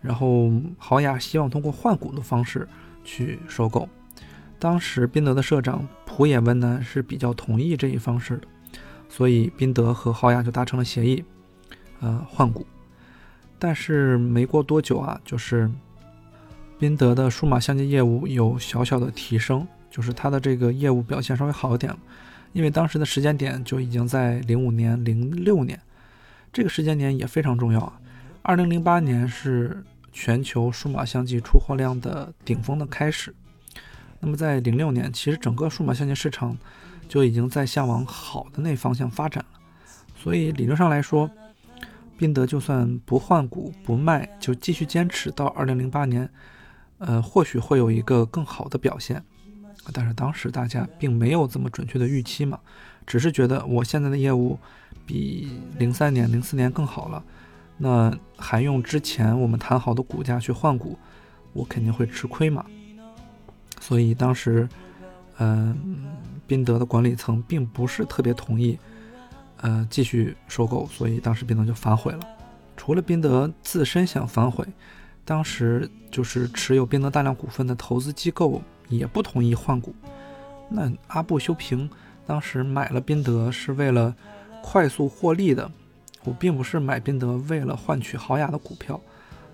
然后豪雅希望通过换股的方式去收购。当时宾得的社长浦野温呢是比较同意这一方式的，所以宾得和豪雅就达成了协议，呃换股。但是没过多久啊，就是宾得的数码相机业务有小小的提升，就是它的这个业务表现稍微好一点了，因为当时的时间点就已经在零五年、零六年。这个时间点也非常重要啊！二零零八年是全球数码相机出货量的顶峰的开始。那么在零六年，其实整个数码相机市场就已经在向往好的那方向发展了。所以理论上来说，宾得就算不换股不卖，就继续坚持到二零零八年，呃，或许会有一个更好的表现。但是当时大家并没有这么准确的预期嘛，只是觉得我现在的业务。比零三年、零四年更好了，那还用之前我们谈好的股价去换股，我肯定会吃亏嘛。所以当时，嗯，宾得的管理层并不是特别同意，呃，继续收购，所以当时宾得就反悔了。除了宾得自身想反悔，当时就是持有宾得大量股份的投资机构也不同意换股。那阿布修平当时买了宾得是为了快速获利的，我并不是买宾得为了换取豪雅的股票，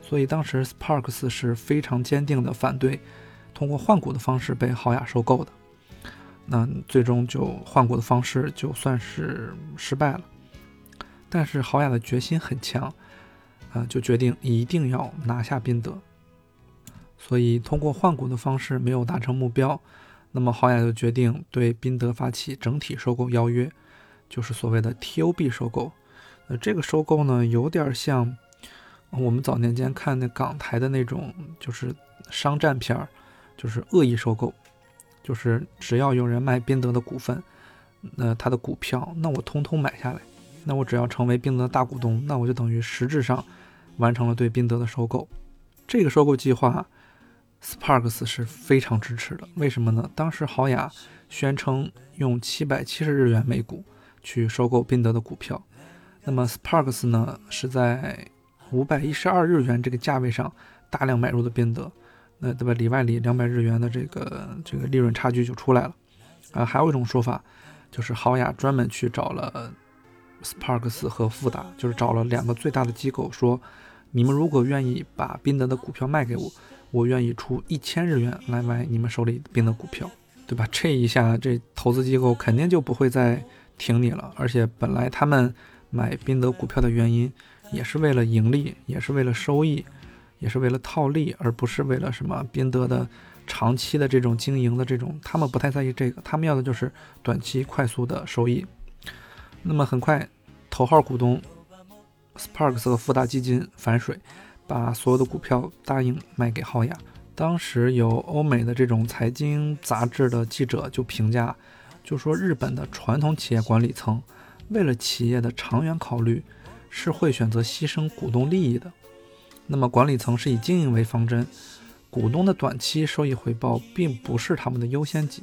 所以当时 Sparks 是非常坚定的反对通过换股的方式被豪雅收购的。那最终就换股的方式就算是失败了，但是豪雅的决心很强，啊，就决定一定要拿下宾得，所以通过换股的方式没有达成目标，那么豪雅就决定对宾得发起整体收购邀约，就是所谓的 TOB 收购。呃，这个收购呢，有点像我们早年间看那港台的那种，就是商战片儿，就是恶意收购。就是只要有人卖宾得的股份，那他的股票，那我通通买下来。那我只要成为宾得大股东，那我就等于实质上完成了对宾得的收购。这个收购计划，Sparks 是非常支持的。为什么呢？当时豪雅宣称用七百七十日元每股去收购宾得的股票，那么 Sparks 呢是在五百一十二日元这个价位上大量买入的宾得。那对吧？里外里两百日元的这个这个利润差距就出来了，啊，还有一种说法，就是豪雅专门去找了 Sparks 和富达，就是找了两个最大的机构，说你们如果愿意把宾得的股票卖给我，我愿意出一千日元来买你们手里宾得股票，对吧？这一下这投资机构肯定就不会再挺你了，而且本来他们买宾得股票的原因也是为了盈利，也是为了收益。也是为了套利，而不是为了什么宾得的长期的这种经营的这种，他们不太在意这个，他们要的就是短期快速的收益。那么很快，头号股东 Sparks 和富达基金反水，把所有的股票答应卖给浩雅。当时有欧美的这种财经杂志的记者就评价，就说日本的传统企业管理层为了企业的长远考虑，是会选择牺牲股东利益的。那么管理层是以经营为方针，股东的短期收益回报并不是他们的优先级。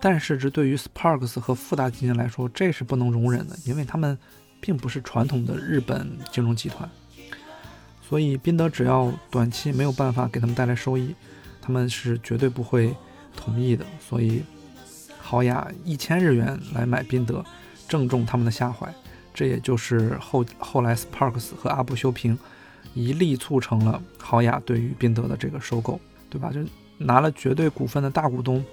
但是这对于 Sparks 和富达基金来说，这是不能容忍的，因为他们并不是传统的日本金融集团。所以宾得只要短期没有办法给他们带来收益，他们是绝对不会同意的。所以豪雅一千日元来买宾得，正中他们的下怀。这也就是后后来 Sparks 和阿部修平。一力促成了豪雅对于宾得的这个收购，对吧？就拿了绝对股份的大股东，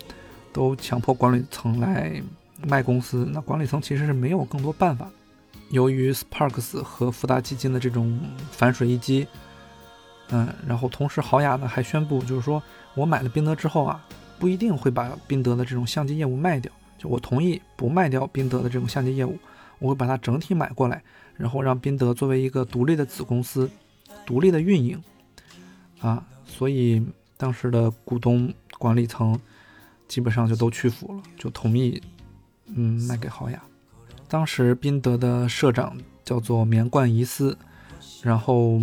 都强迫管理层来卖公司，那管理层其实是没有更多办法。由于 Sparks 和富达基金的这种反水一击，嗯，然后同时豪雅呢还宣布，就是说我买了宾得之后啊，不一定会把宾得的这种相机业务卖掉，就我同意不卖掉宾得的这种相机业务，我会把它整体买过来，然后让宾得作为一个独立的子公司。独立的运营啊，所以当时的股东管理层基本上就都屈服了，就同意嗯卖给豪雅。当时宾得的社长叫做棉冠仪司，然后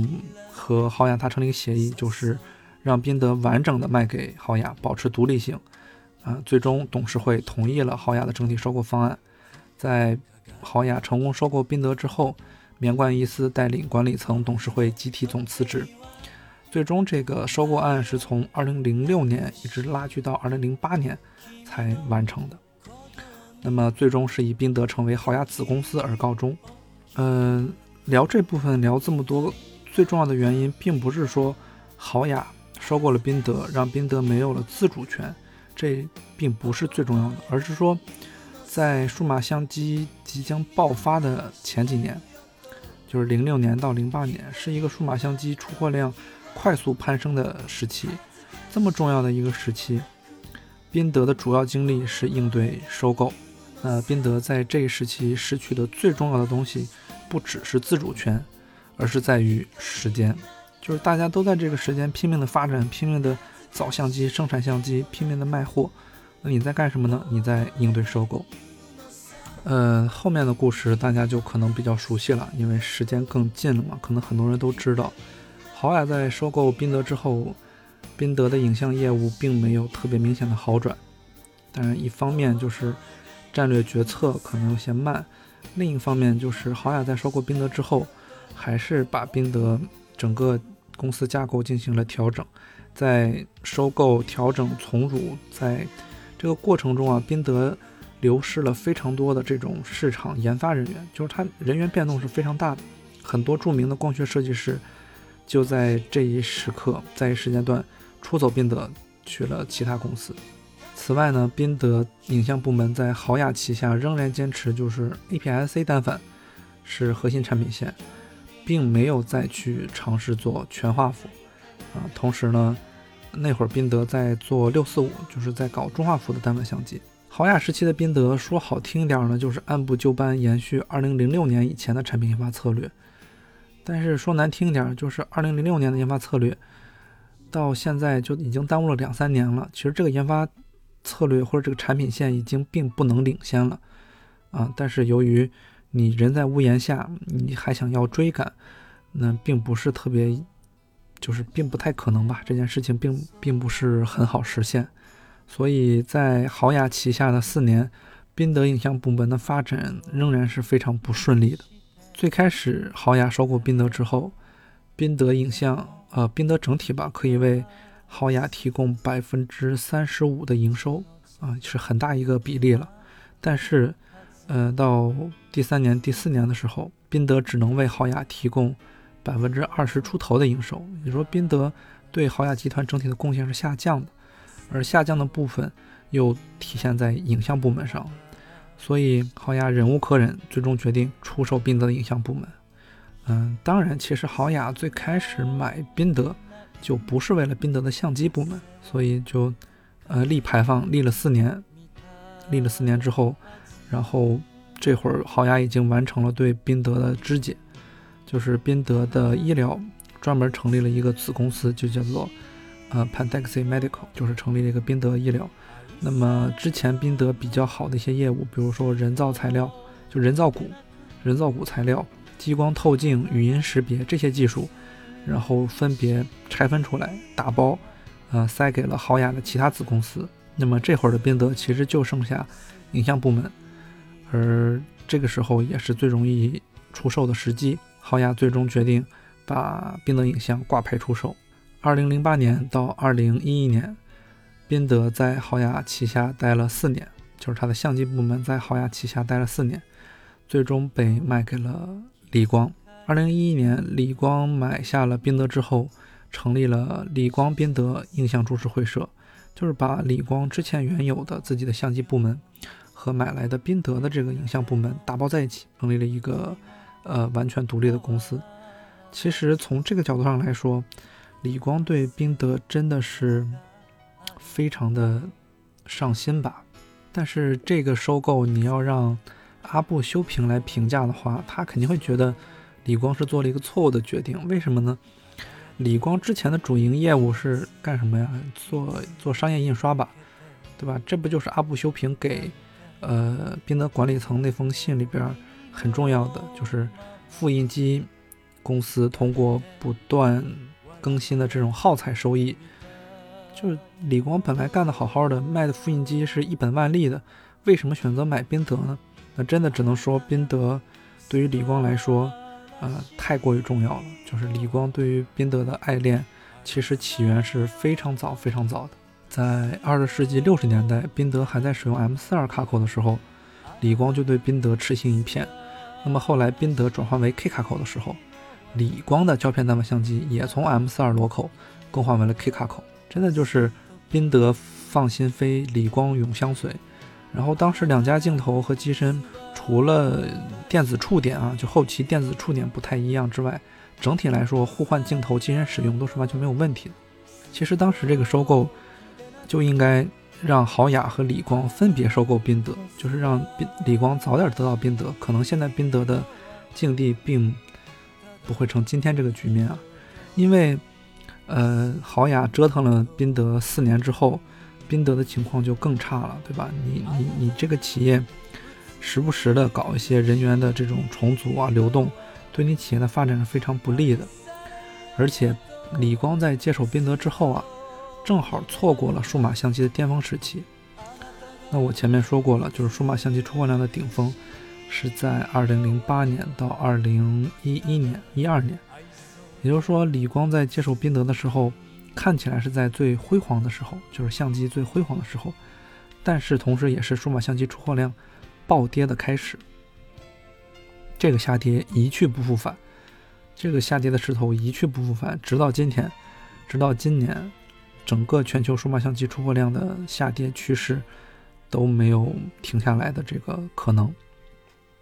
和豪雅达成了一个协议，就是让宾得完整的卖给豪雅，保持独立性啊。最终董事会同意了豪雅的整体收购方案，在豪雅成功收购宾得之后。棉冠伊斯带领管理层、董事会集体总辞职，最终这个收购案是从2006年一直拉锯到2008年才完成的。那么最终是以宾得成为豪雅子公司而告终。嗯，聊这部分聊这么多，最重要的原因并不是说豪雅收购了宾得，让宾得没有了自主权，这并不是最重要的，而是说在数码相机即将爆发的前几年。就是零六年到零八年是一个数码相机出货量快速攀升的时期，这么重要的一个时期，宾得的主要精力是应对收购。那宾得在这一时期失去的最重要的东西，不只是自主权，而是在于时间。就是大家都在这个时间拼命的发展，拼命的造相机、生产相机，拼命的卖货。那你在干什么呢？你在应对收购。呃，后面的故事大家就可能比较熟悉了，因为时间更近了嘛。可能很多人都知道，豪雅在收购宾得之后，宾得的影像业务并没有特别明显的好转。当然，一方面就是战略决策可能有些慢，另一方面就是豪雅在收购宾得之后，还是把宾得整个公司架构进行了调整，在收购、调整、重组，在这个过程中啊，宾得流失了非常多的这种市场研发人员，就是它人员变动是非常大的。很多著名的光学设计师就在这一时刻，在一时间段出走宾得，去了其他公司。此外呢，宾得影像部门在豪雅旗下仍然坚持就是 APS-C 单反是核心产品线，并没有再去尝试做全画幅啊。同时呢，那会儿宾得在做六四五，就是在搞中画幅的单反相机。豪雅时期的宾得说好听一点呢，就是按部就班延续2006年以前的产品研发策略，但是说难听一点，就是2006年的研发策略到现在就已经耽误了两三年了。其实这个研发。策略或者这个产品线已经并不能领先了，啊，但是由于你人在屋檐下，你还想要追赶，那并不是特别，就是并不太可能吧？这件事情并并不是很好实现，所以在豪雅旗下的四年，宾得影像部门的发展仍然是非常不顺利的。最开始豪雅收购宾得之后，宾得影像，呃，宾得整体吧，可以为豪雅提供百分之三十五的营收啊，是很大一个比例了。但是，呃，到第三年、第四年的时候，宾得只能为豪雅提供百分之二十出头的营收。也说，宾得对豪雅集团整体的贡献是下降的，而下降的部分又体现在影像部门上。所以，豪雅忍无可忍，最终决定出售宾得的影像部门。嗯，当然，其实豪雅最开始买宾得。就不是为了宾得的相机部门，所以就，呃，立排放立了四年，立了四年之后，然后这会儿豪雅已经完成了对宾得的肢解，就是宾得的医疗专门成立了一个子公司，就叫做呃 Pandexi Medical，就是成立了一个宾得医疗。那么之前宾得比较好的一些业务，比如说人造材料，就人造骨、人造骨材料、激光透镜、语音识别这些技术。然后分别拆分出来，打包，呃，塞给了豪雅的其他子公司。那么这会儿的宾得其实就剩下影像部门，而这个时候也是最容易出售的时机。豪雅最终决定把宾得影像挂牌出售。二零零八年到二零一一年，宾得在豪雅旗下待了四年，就是它的相机部门在豪雅旗下待了四年，最终被卖给了理光。二零一一年，理光买下了宾得之后，成立了理光宾得影像株式会社，就是把理光之前原有的自己的相机部门和买来的宾得的这个影像部门打包在一起，成立了一个呃完全独立的公司。其实从这个角度上来说，李光对宾得真的是非常的上心吧。但是这个收购，你要让阿布修平来评价的话，他肯定会觉得。李光是做了一个错误的决定，为什么呢？李光之前的主营业务是干什么呀？做做商业印刷吧，对吧？这不就是阿布修平给呃宾得管理层那封信里边很重要的，就是复印机公司通过不断更新的这种耗材收益，就是李光本来干的好好的，卖的复印机是一本万利的，为什么选择买宾得呢？那真的只能说宾得对于李光来说。呃，太过于重要了。就是李光对于宾得的爱恋，其实起源是非常早、非常早的。在二十世纪六十年代，宾得还在使用 M 四二卡口的时候，李光就对宾得痴心一片。那么后来宾得转换为 K 卡口的时候，理光的胶片单反相机也从 M 四二螺口更换为了 K 卡口。真的就是宾得放心飞，理光永相随。然后当时两家镜头和机身。除了电子触点啊，就后期电子触点不太一样之外，整体来说互换镜头、机身使用都是完全没有问题的。其实当时这个收购就应该让豪雅和理光分别收购宾得，就是让宾理光早点得到宾得。可能现在宾得的境地并不会成今天这个局面啊，因为呃豪雅折腾了宾得四年之后，宾得的情况就更差了，对吧？你你你这个企业。时不时的搞一些人员的这种重组啊、流动，对你企业的发展是非常不利的。而且，理光在接手宾得之后啊，正好错过了数码相机的巅峰时期。那我前面说过了，就是数码相机出货量的顶峰是在2008年到2011年、一二年。也就是说，理光在接手宾得的时候，看起来是在最辉煌的时候，就是相机最辉煌的时候，但是同时也是数码相机出货量暴跌的开始。这个下跌一去不复返，这个下跌的势头一去不复返，直到今天，直到今年，整个全球数码相机出货量的下跌趋势都没有停下来的这个可能。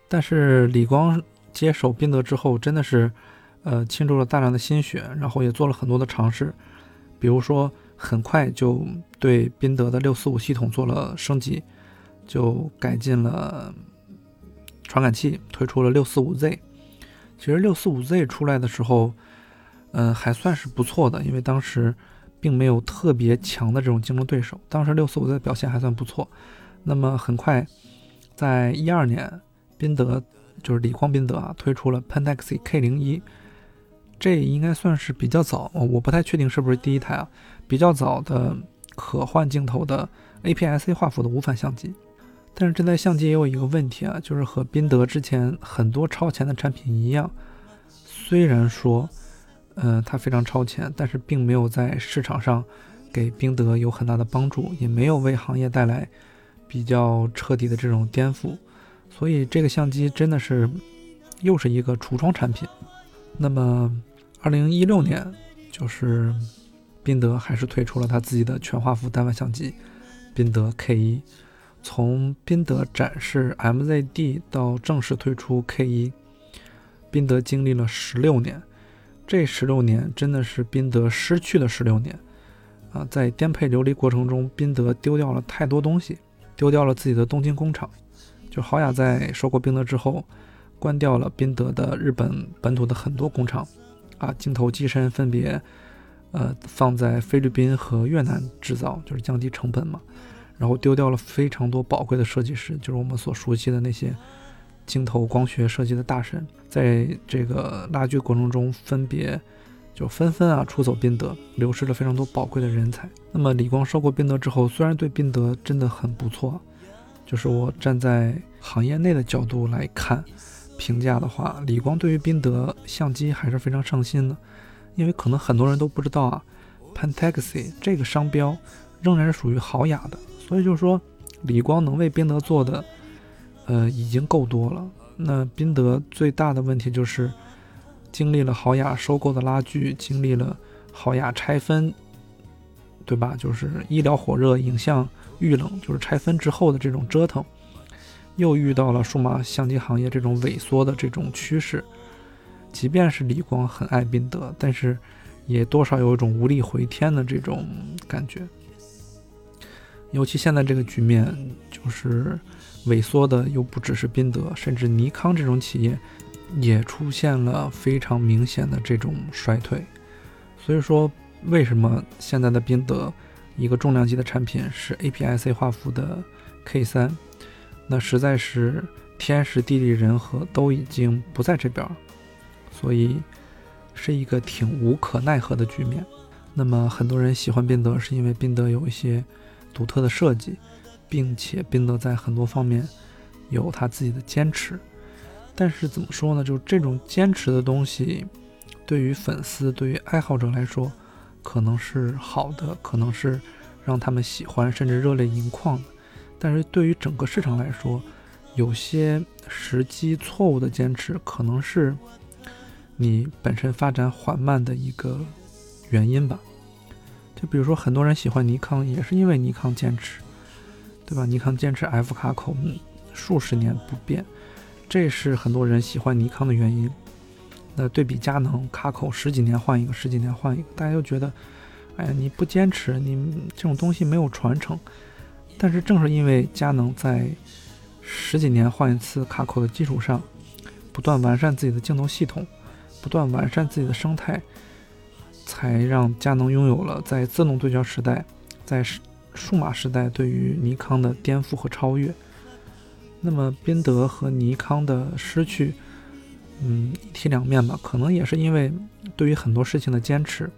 但是李光接手宾得之后，真的是，呃，倾注了大量的心血，然后也做了很多的尝试。比如说，很快就对宾得的六四五系统做了升级，就改进了传感器，推出了六四五 Z。其实六四五 Z 出来的时候，嗯，还算是不错的，因为当时并没有特别强的这种竞争对手。当时六四五 Z 表现还算不错。那么很快，在一二年，宾得就是理光宾得啊，推出了 Pentaxy K 零一。这应该算是比较早，我不太确定是不是第一台啊，比较早的可换镜头的 APS-C 画幅的无反相机。但是这台相机也有一个问题啊，就是和宾得之前很多超前的产品一样，虽然说，呃，它非常超前，但是并没有在市场上给宾得有很大的帮助，也没有为行业带来比较彻底的这种颠覆。所以这个相机真的是又是一个橱窗产品。那么，二零一六年，就是宾得还是推出了他自己的全画幅单反相机，宾得 K 一。从宾得展示 MZD 到正式推出 K 一，宾得经历了十六年。这十六年真的是宾得失去了十六年啊！在颠沛流离过程中，宾得丢掉了太多东西，丢掉了自己的东京工厂。就豪雅在收购宾得之后。关掉了宾得的日本本土的很多工厂，啊，镜头机身分别，呃，放在菲律宾和越南制造，就是降低成本嘛。然后丢掉了非常多宝贵的设计师，就是我们所熟悉的那些镜头光学设计的大神，在这个拉锯过程中分别就纷纷啊出走宾得，流失了非常多宝贵的人才。那么理光收购宾得之后，虽然对宾得真的很不错，就是我站在行业内的角度来看。评价的话，理光对于宾得相机还是非常上心的，因为可能很多人都不知道啊，Pentax 这个商标仍然是属于豪雅的，所以就是说，理光能为宾得做的，呃，已经够多了。那宾得最大的问题就是，经历了豪雅收购的拉锯，经历了豪雅拆分，对吧？就是医疗火热，影像遇冷，就是拆分之后的这种折腾。又遇到了数码相机行业这种萎缩的这种趋势，即便是理光很爱宾得，但是也多少有一种无力回天的这种感觉。尤其现在这个局面，就是萎缩的又不只是宾得，甚至尼康这种企业也出现了非常明显的这种衰退。所以说，为什么现在的宾得一个重量级的产品是 APS-C 画幅的 K 三？那实在是天时地利人和都已经不在这边，所以是一个挺无可奈何的局面。那么很多人喜欢宾得，是因为宾得有一些独特的设计，并且宾得在很多方面有他自己的坚持。但是怎么说呢？就这种坚持的东西，对于粉丝、对于爱好者来说，可能是好的，可能是让他们喜欢甚至热泪盈眶的。但是对于整个市场来说，有些时机错误的坚持，可能是你本身发展缓慢的一个原因吧。就比如说，很多人喜欢尼康，也是因为尼康坚持，对吧？尼康坚持 F 卡口数十年不变，这是很多人喜欢尼康的原因。那对比佳能卡口十几年换一个，十几年换一个，大家就觉得，哎呀，你不坚持，你这种东西没有传承。但是正是因为佳能在十几年换一次卡口的基础上，不断完善自己的镜头系统，不断完善自己的生态，才让佳能拥有了在自动对焦时代，在数码时代对于尼康的颠覆和超越。那么宾得和尼康的失去，嗯，一体两面吧，可能也是因为对于很多事情的坚持，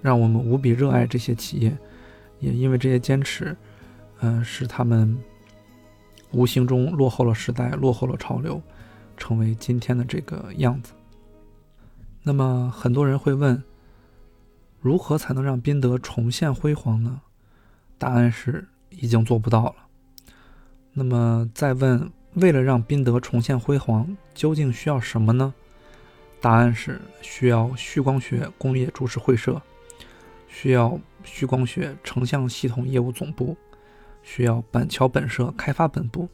让我们无比热爱这些企业，也因为这些坚持。嗯，使他们无形中落后了时代，落后了潮流，成为今天的这个样子。那么很多人会问，如何才能让宾得重现辉煌呢？答案是已经做不到了。那么再问，为了让宾得重现辉煌，究竟需要什么呢？答案是需要旭光学工业株式会社，需要旭光学成像系统业务总部，需要板桥本社开发本部，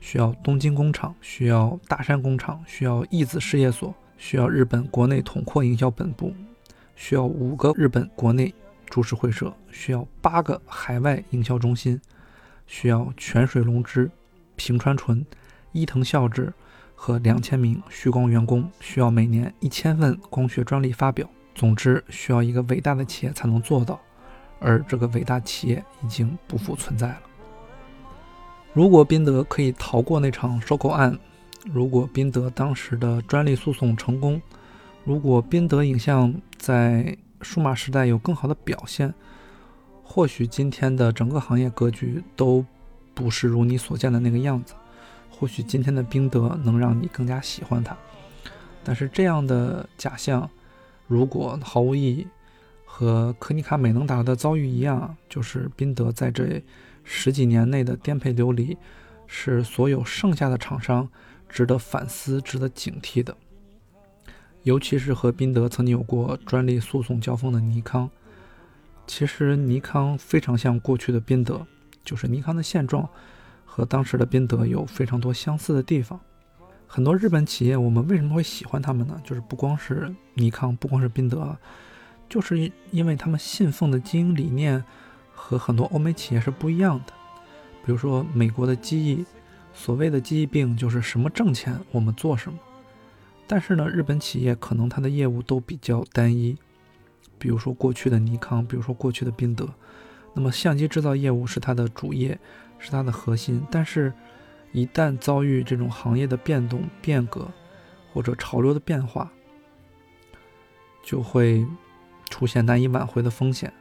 需要东京工厂，需要大山工厂，需要义子事业所，需要日本国内统括营销本部，需要五个日本国内株式会社，需要八个海外营销中心，需要泉水龙之、平川纯、伊藤孝志。和两千名旭光员工需要每年一千份光学专利发表。总之，需要一个伟大的企业才能做到，而这个伟大企业已经不复存在了。如果宾得可以逃过那场收购案，如果宾得当时的专利诉讼成功，如果宾得影像在数码时代有更好的表现，或许今天的整个行业格局都不是如你所见的那个样子。或许今天的宾得能让你更加喜欢它，但是这样的假象，如果毫无意义，和科尼卡美能达的遭遇一样，就是宾得在这十几年内的颠沛流离，是所有剩下的厂商值得反思、值得警惕的。尤其是和宾得曾经有过专利诉讼交锋的尼康，其实尼康非常像过去的宾得，就是尼康的现状。和当时的宾得有非常多相似的地方。很多日本企业，我们为什么会喜欢他们呢？就是不光是尼康，不光是宾得，就是因为他们信奉的经营理念和很多欧美企业是不一样的。比如说美国的机翼，所谓的机翼病就是什么挣钱我们做什么。但是呢，日本企业可能它的业务都比较单一，比如说过去的尼康，比如说过去的宾得，那么相机制造业务是它的主业。是它的核心，但是，一旦遭遇这种行业的变动、变革，或者潮流的变化，就会出现难以挽回的风险，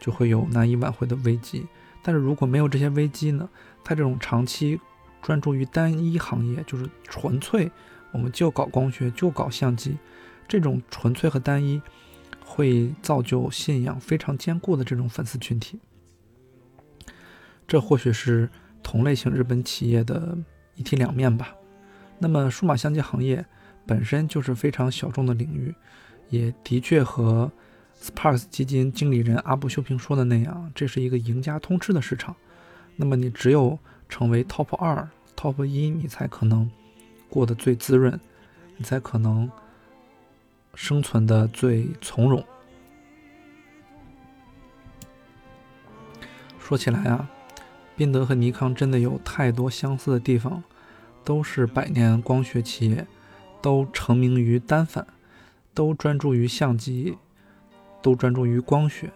就会有难以挽回的危机。但是如果没有这些危机呢？它这种长期专注于单一行业，就是纯粹我们就搞光学，就搞相机，这种纯粹和单一，会造就信仰非常坚固的这种粉丝群体。这或许是同类型日本企业的一体两面吧。那么，数码相机行业本身就是非常小众的领域，也的确和 Sparks 基金经理人阿布修平说的那样，这是一个赢家通吃的市场。那么，你只有成为 Top 二、Top 一，你才可能过得最滋润，你才可能生存的最从容。说起来啊。宾得和尼康真的有太多相似的地方，都是百年光学企业，都成名于单反，都专注于相机，都专注于光学，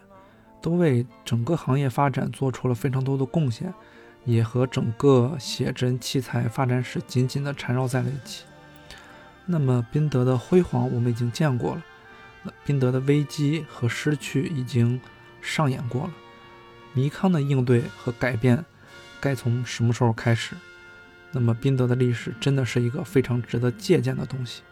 都为整个行业发展做出了非常多的贡献，也和整个写真器材发展史紧紧地缠绕在了一起。那么宾得的辉煌我们已经见过了，那宾得的危机和失去已经上演过了，尼康的应对和改变。该从什么时候开始？那么宾得的历史真的是一个非常值得借鉴的东西。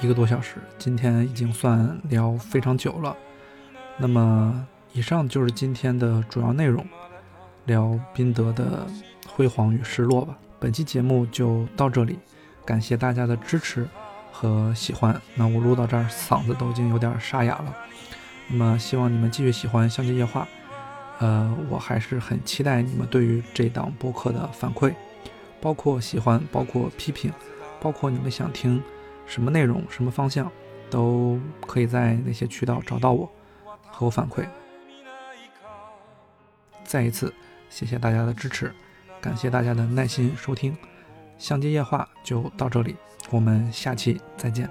一个多小时，今天已经算聊非常久了。那么。以上就是今天的主要内容，聊宾得的辉煌与失落吧。本期节目就到这里，感谢大家的支持和喜欢。那我录到这儿，嗓子都已经有点沙哑了。那么希望你们继续喜欢《相机夜话》，呃，我还是很期待你们对于这档播客的反馈，包括喜欢，包括批评，包括你们想听什么内容、什么方向，都可以在那些渠道找到我，和我反馈。再一次谢谢大家的支持，感谢大家的耐心收听，相机夜话就到这里，我们下期再见。